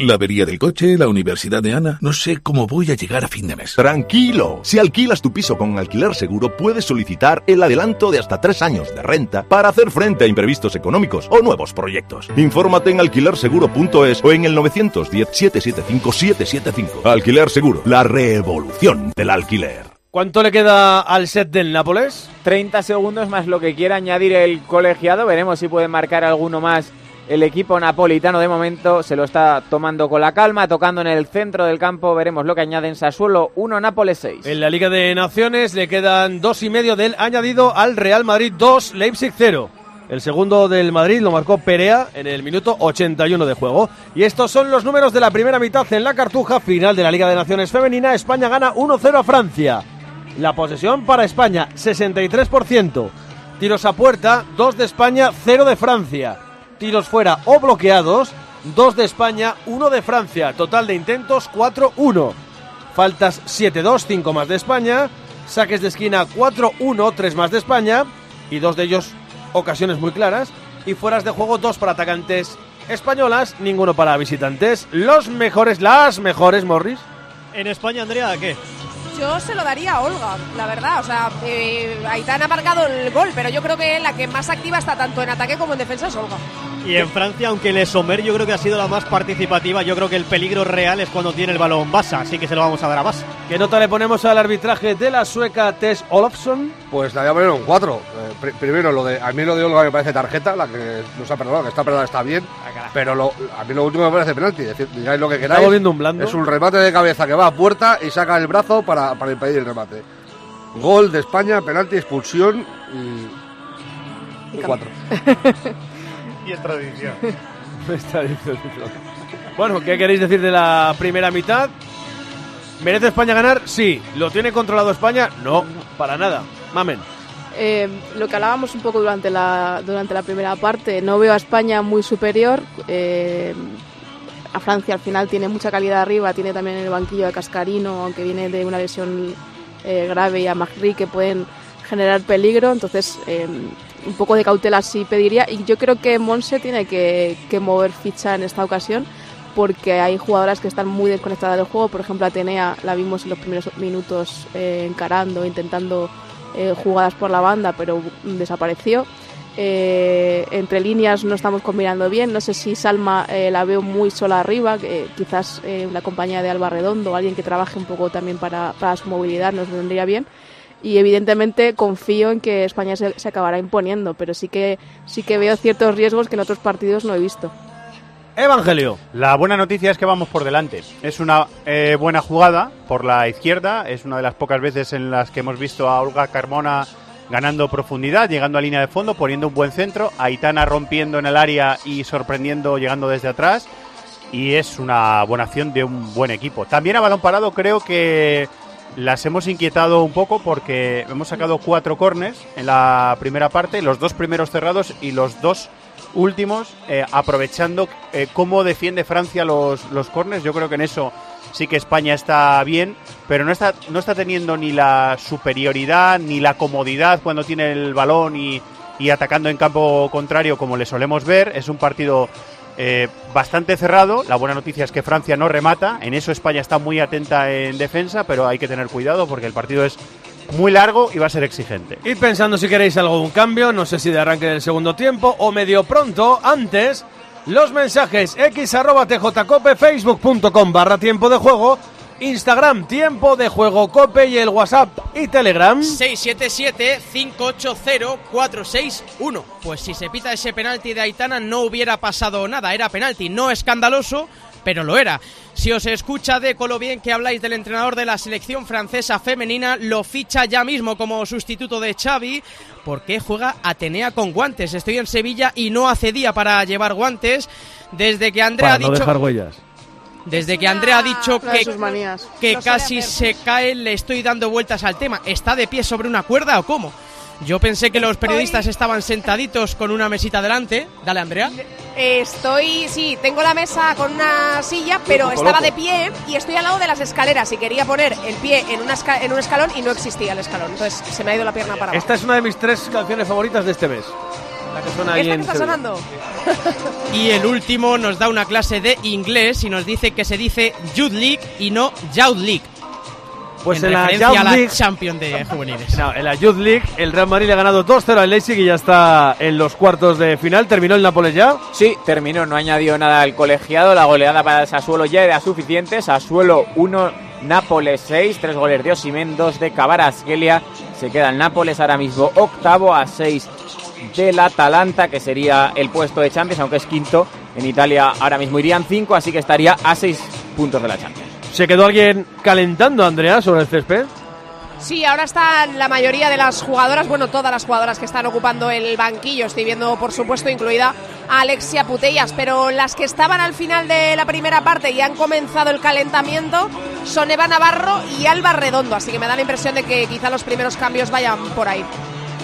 La avería del coche, la universidad de Ana. No sé cómo voy a llegar a fin de mes. Tranquilo, si alquilas tu piso con alquiler seguro puedes solicitar el adelanto de hasta tres años de renta para hacer frente a imprevistos económicos o nuevos proyectos. Infórmate en alquilerseguro.es o en el 910-775-775. Alquiler Seguro, la revolución del alquiler. ¿Cuánto le queda al set del Nápoles? 30 segundos más lo que quiera añadir el colegiado. Veremos si puede marcar alguno más el equipo napolitano. De momento se lo está tomando con la calma, tocando en el centro del campo. Veremos lo que añaden Sassuolo 1, Nápoles 6. En la Liga de Naciones le quedan dos y medio del añadido al Real Madrid 2, Leipzig 0. El segundo del Madrid lo marcó Perea en el minuto 81 de juego. Y estos son los números de la primera mitad en la cartuja final de la Liga de Naciones Femenina. España gana 1-0 a Francia. La posesión para España, 63%. Tiros a puerta, 2 de España, 0 de Francia. Tiros fuera o bloqueados, 2 de España, 1 de Francia. Total de intentos, 4-1. Faltas 7-2, 5 más de España. Saques de esquina 4-1, 3 más de España. Y dos de ellos ocasiones muy claras. Y fueras de juego, 2 para atacantes españolas, ninguno para visitantes. Los mejores, las mejores, Morris. En España, Andrea, ¿qué? Yo se lo daría a Olga, la verdad. O sea, eh, Aitana ha marcado el gol, pero yo creo que la que más activa está tanto en ataque como en defensa es Olga. Y en Francia, aunque Le Sommer yo creo que ha sido la más participativa, yo creo que el peligro real es cuando tiene el balón Basa, así que se lo vamos a dar a Basa. ¿Qué nota le ponemos al arbitraje de la sueca Tess Olofsson? Pues la voy a poner un 4. primero, lo de, a mí lo de Olga me parece tarjeta, la que nos ha perdonado, que está perdonada está bien. Pero lo- a mí lo último me parece penalti. Decid, digáis lo que queráis. volviendo un blando. Es un remate de cabeza que va a puerta y saca el brazo para, para impedir el remate. Gol de España, penalti, expulsión y. Y 4. (laughs) y es tradición. (laughs) Está diciendo. Bueno, ¿qué queréis decir de la primera mitad? ¿Merece España ganar? Sí. ¿Lo tiene controlado España? No, para nada. Mamen. Eh, lo que hablábamos un poco durante la, durante la primera parte, no veo a España muy superior. eh, a Francia al final tiene mucha calidad arriba, tiene también el banquillo de Cascarino, aunque viene de una lesión eh, grave, y a Magri que pueden generar peligro. Entonces, eh, un poco de cautela sí pediría. Y yo creo que Monse tiene que, que mover ficha en esta ocasión porque hay jugadoras que están muy desconectadas del juego. Por ejemplo, Atenea la vimos en los primeros minutos eh, encarando, intentando eh, jugadas por la banda, pero desapareció. Eh, entre líneas no estamos combinando bien. No sé si Salma eh, la veo muy sola arriba, que quizás eh, la compañía de Alba Redondo, alguien que trabaje un poco también para, para su movilidad, nos vendría bien. Y evidentemente confío en que España se, se acabará imponiendo, pero sí que, sí que veo ciertos riesgos que en otros partidos no he visto. Evangelio. La buena noticia es que vamos por delante. Es una eh, buena jugada por la izquierda. Es una de las pocas veces en las que hemos visto a Olga Carmona ganando profundidad, llegando a línea de fondo, poniendo un buen centro. Aitana rompiendo en el área y sorprendiendo, llegando desde atrás. Y es una buena acción de un buen equipo. También a balón parado creo que las hemos inquietado un poco porque hemos sacado cuatro cornes en la primera parte, los dos primeros cerrados y los dos últimos, eh, aprovechando eh, cómo defiende Francia los, los corners. Yo creo que en eso sí que España está bien, pero no está, no está teniendo ni la superioridad ni la comodidad cuando tiene el balón y, y atacando en campo contrario como le solemos ver. Es un partido eh, bastante cerrado. La buena noticia es que Francia no remata. En eso España está muy atenta en defensa, pero hay que tener cuidado porque el partido es muy largo y va a ser exigente. Id pensando si queréis algún cambio, no sé si de arranque del segundo tiempo o medio pronto, antes, los mensajes x arroba tjcope, facebook.com barra tiempo de juego, Instagram tiempo de juego cope y el WhatsApp y Telegram. 677-580-461. Pues si se pita ese penalti de Aitana no hubiera pasado nada, era penalti, no escandaloso, pero lo era. Si os escucha de lo bien que habláis del entrenador de la selección francesa femenina, lo ficha ya mismo como sustituto de Xavi, porque juega Atenea con guantes. Estoy en Sevilla y no hace día para llevar guantes. Desde que Andrea Para ha no dicho... dejar huellas. Desde que Andrea ha dicho que, casi se cae, le estoy dando vueltas al tema. ¿Está de pie sobre una cuerda o cómo? Yo pensé que los periodistas estaban sentaditos con una mesita delante. Dale, Andrea. Estoy, sí, tengo la mesa con una silla, pero estaba loco. de pie y estoy al lado de las escaleras y quería poner el pie en, una esca- en un escalón y no existía el escalón. Entonces se me ha ido la pierna para abajo. Esta es una de mis tres canciones favoritas de este mes. La que suena ahí ¿Esta que está sonando? Y el último nos da una clase de inglés y nos dice que se dice League y no League. Pues en, en la Youth a la League- Champion de juveniles. No, en la Youth League el Real Madrid le ha ganado 2-0 al Leipzig y ya está en los cuartos de final. ¿Terminó el Nápoles ya? Sí, terminó, no añadió nada al colegiado. La goleada para el Sassuolo ya era suficiente. Sassuolo 1, Nápoles 6, 3 goles de Osimen, 2 de Cabarasquelia. Se queda el Nápoles ahora mismo octavo a 6 del Atalanta, que sería el puesto de Champions, aunque es quinto. En Italia ahora mismo irían 5, así que estaría a 6 puntos de la Champions. ¿Se quedó alguien calentando, Andrea, sobre el césped? Sí, ahora están la mayoría de las jugadoras, bueno, todas las jugadoras que están ocupando el banquillo. Estoy viendo, por supuesto, incluida a Alexia Putellas, pero las que estaban al final de la primera parte y han comenzado el calentamiento son Eva Navarro y Alba Redondo, así que me da la impresión de que quizá los primeros cambios vayan por ahí.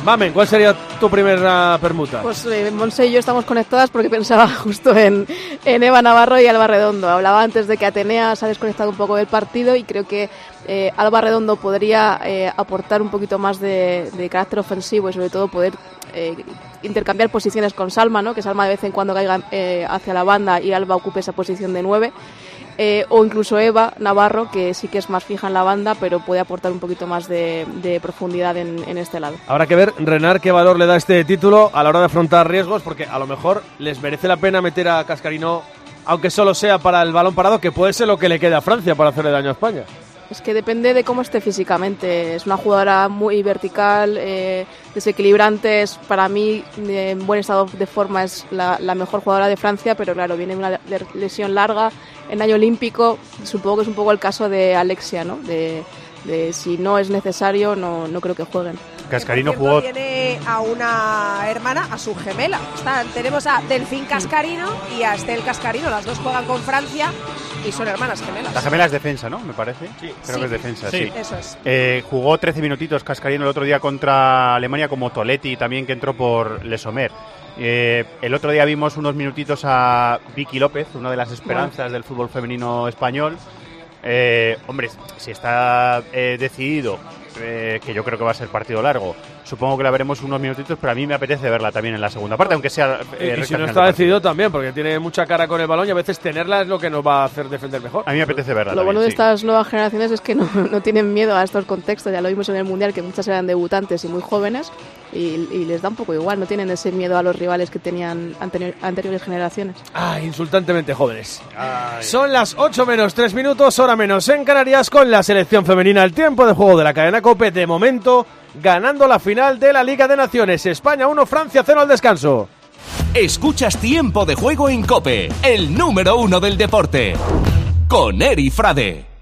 Mamen, ¿cuál sería tu primera permuta? Pues eh, Monse y yo estamos conectadas porque pensaba (laughs) justo en, Eva Navarro y Alba Redondo. Hablaba antes de que Atenea se ha desconectado un poco del partido y creo que eh, Alba Redondo podría eh, aportar un poquito más de, de carácter ofensivo y sobre todo poder intercambiar posiciones con Salma, ¿no? que Salma de vez en cuando caiga hacia la banda y Alba ocupe esa posición de nueve. Eh, o incluso Eva Navarro, que sí que es más fija en la banda, pero puede aportar un poquito más de, profundidad en, en este lado. Habrá que ver, Renar, qué valor le da este título a la hora de afrontar riesgos, porque a lo mejor les merece la pena meter a Cascarino, aunque solo sea para el balón parado, que puede ser lo que le quede a Francia para hacerle daño a España. Es que depende de cómo esté físicamente. Es una jugadora muy vertical, eh, desequilibrante. Es, para mí, eh, en buen estado de forma, es la, la mejor jugadora de Francia, pero claro, viene una le- lesión larga en año olímpico. Supongo que es un poco el caso de Alexia, ¿no? De, de si no es necesario, no, no creo que jueguen. Cascarino jugó Tiene a una hermana, a su gemela. Están- tenemos a Delfín Cascarino y a Estel Cascarino. Las dos juegan con Francia y son hermanas gemelas. La gemela es defensa, ¿no? Me parece. Sí. Creo Sí. que es defensa, Sí. sí. Eso es. Eh, jugó 13 minutitos Cascarino el otro día contra Alemania como Toletti también que entró por Lesomer. Eh, el otro día vimos unos minutitos a Vicky López, una de las esperanzas del fútbol femenino español. Eh, hombre, si está eh, decidido, eh, que yo creo que va a ser partido largo, supongo que la veremos unos minutitos, pero a mí me apetece verla también en la segunda parte, aunque sea... eh, y si no está decidido también, porque tiene mucha cara con el balón y a veces tenerla es lo que nos va a hacer defender mejor. A mí me apetece verla. Lo bueno de estas nuevas generaciones es que no, (laughs) no tienen miedo a estos contextos. Ya lo vimos en el Mundial, que muchas eran debutantes y muy jóvenes, y, y les da un poco igual. No tienen ese miedo a los rivales que tenían anterior- anteriores generaciones. Ah, insultantemente jóvenes. Son las 8 menos 3 minutos, hora menos en Canarias, con la selección femenina. El tiempo de juego de la cadena Cope, de momento, ganando la final de la Liga de Naciones. España 1, Francia 0 al descanso. Escuchas Tiempo de Juego en Cope, el número uno del deporte. Con Eri Frade.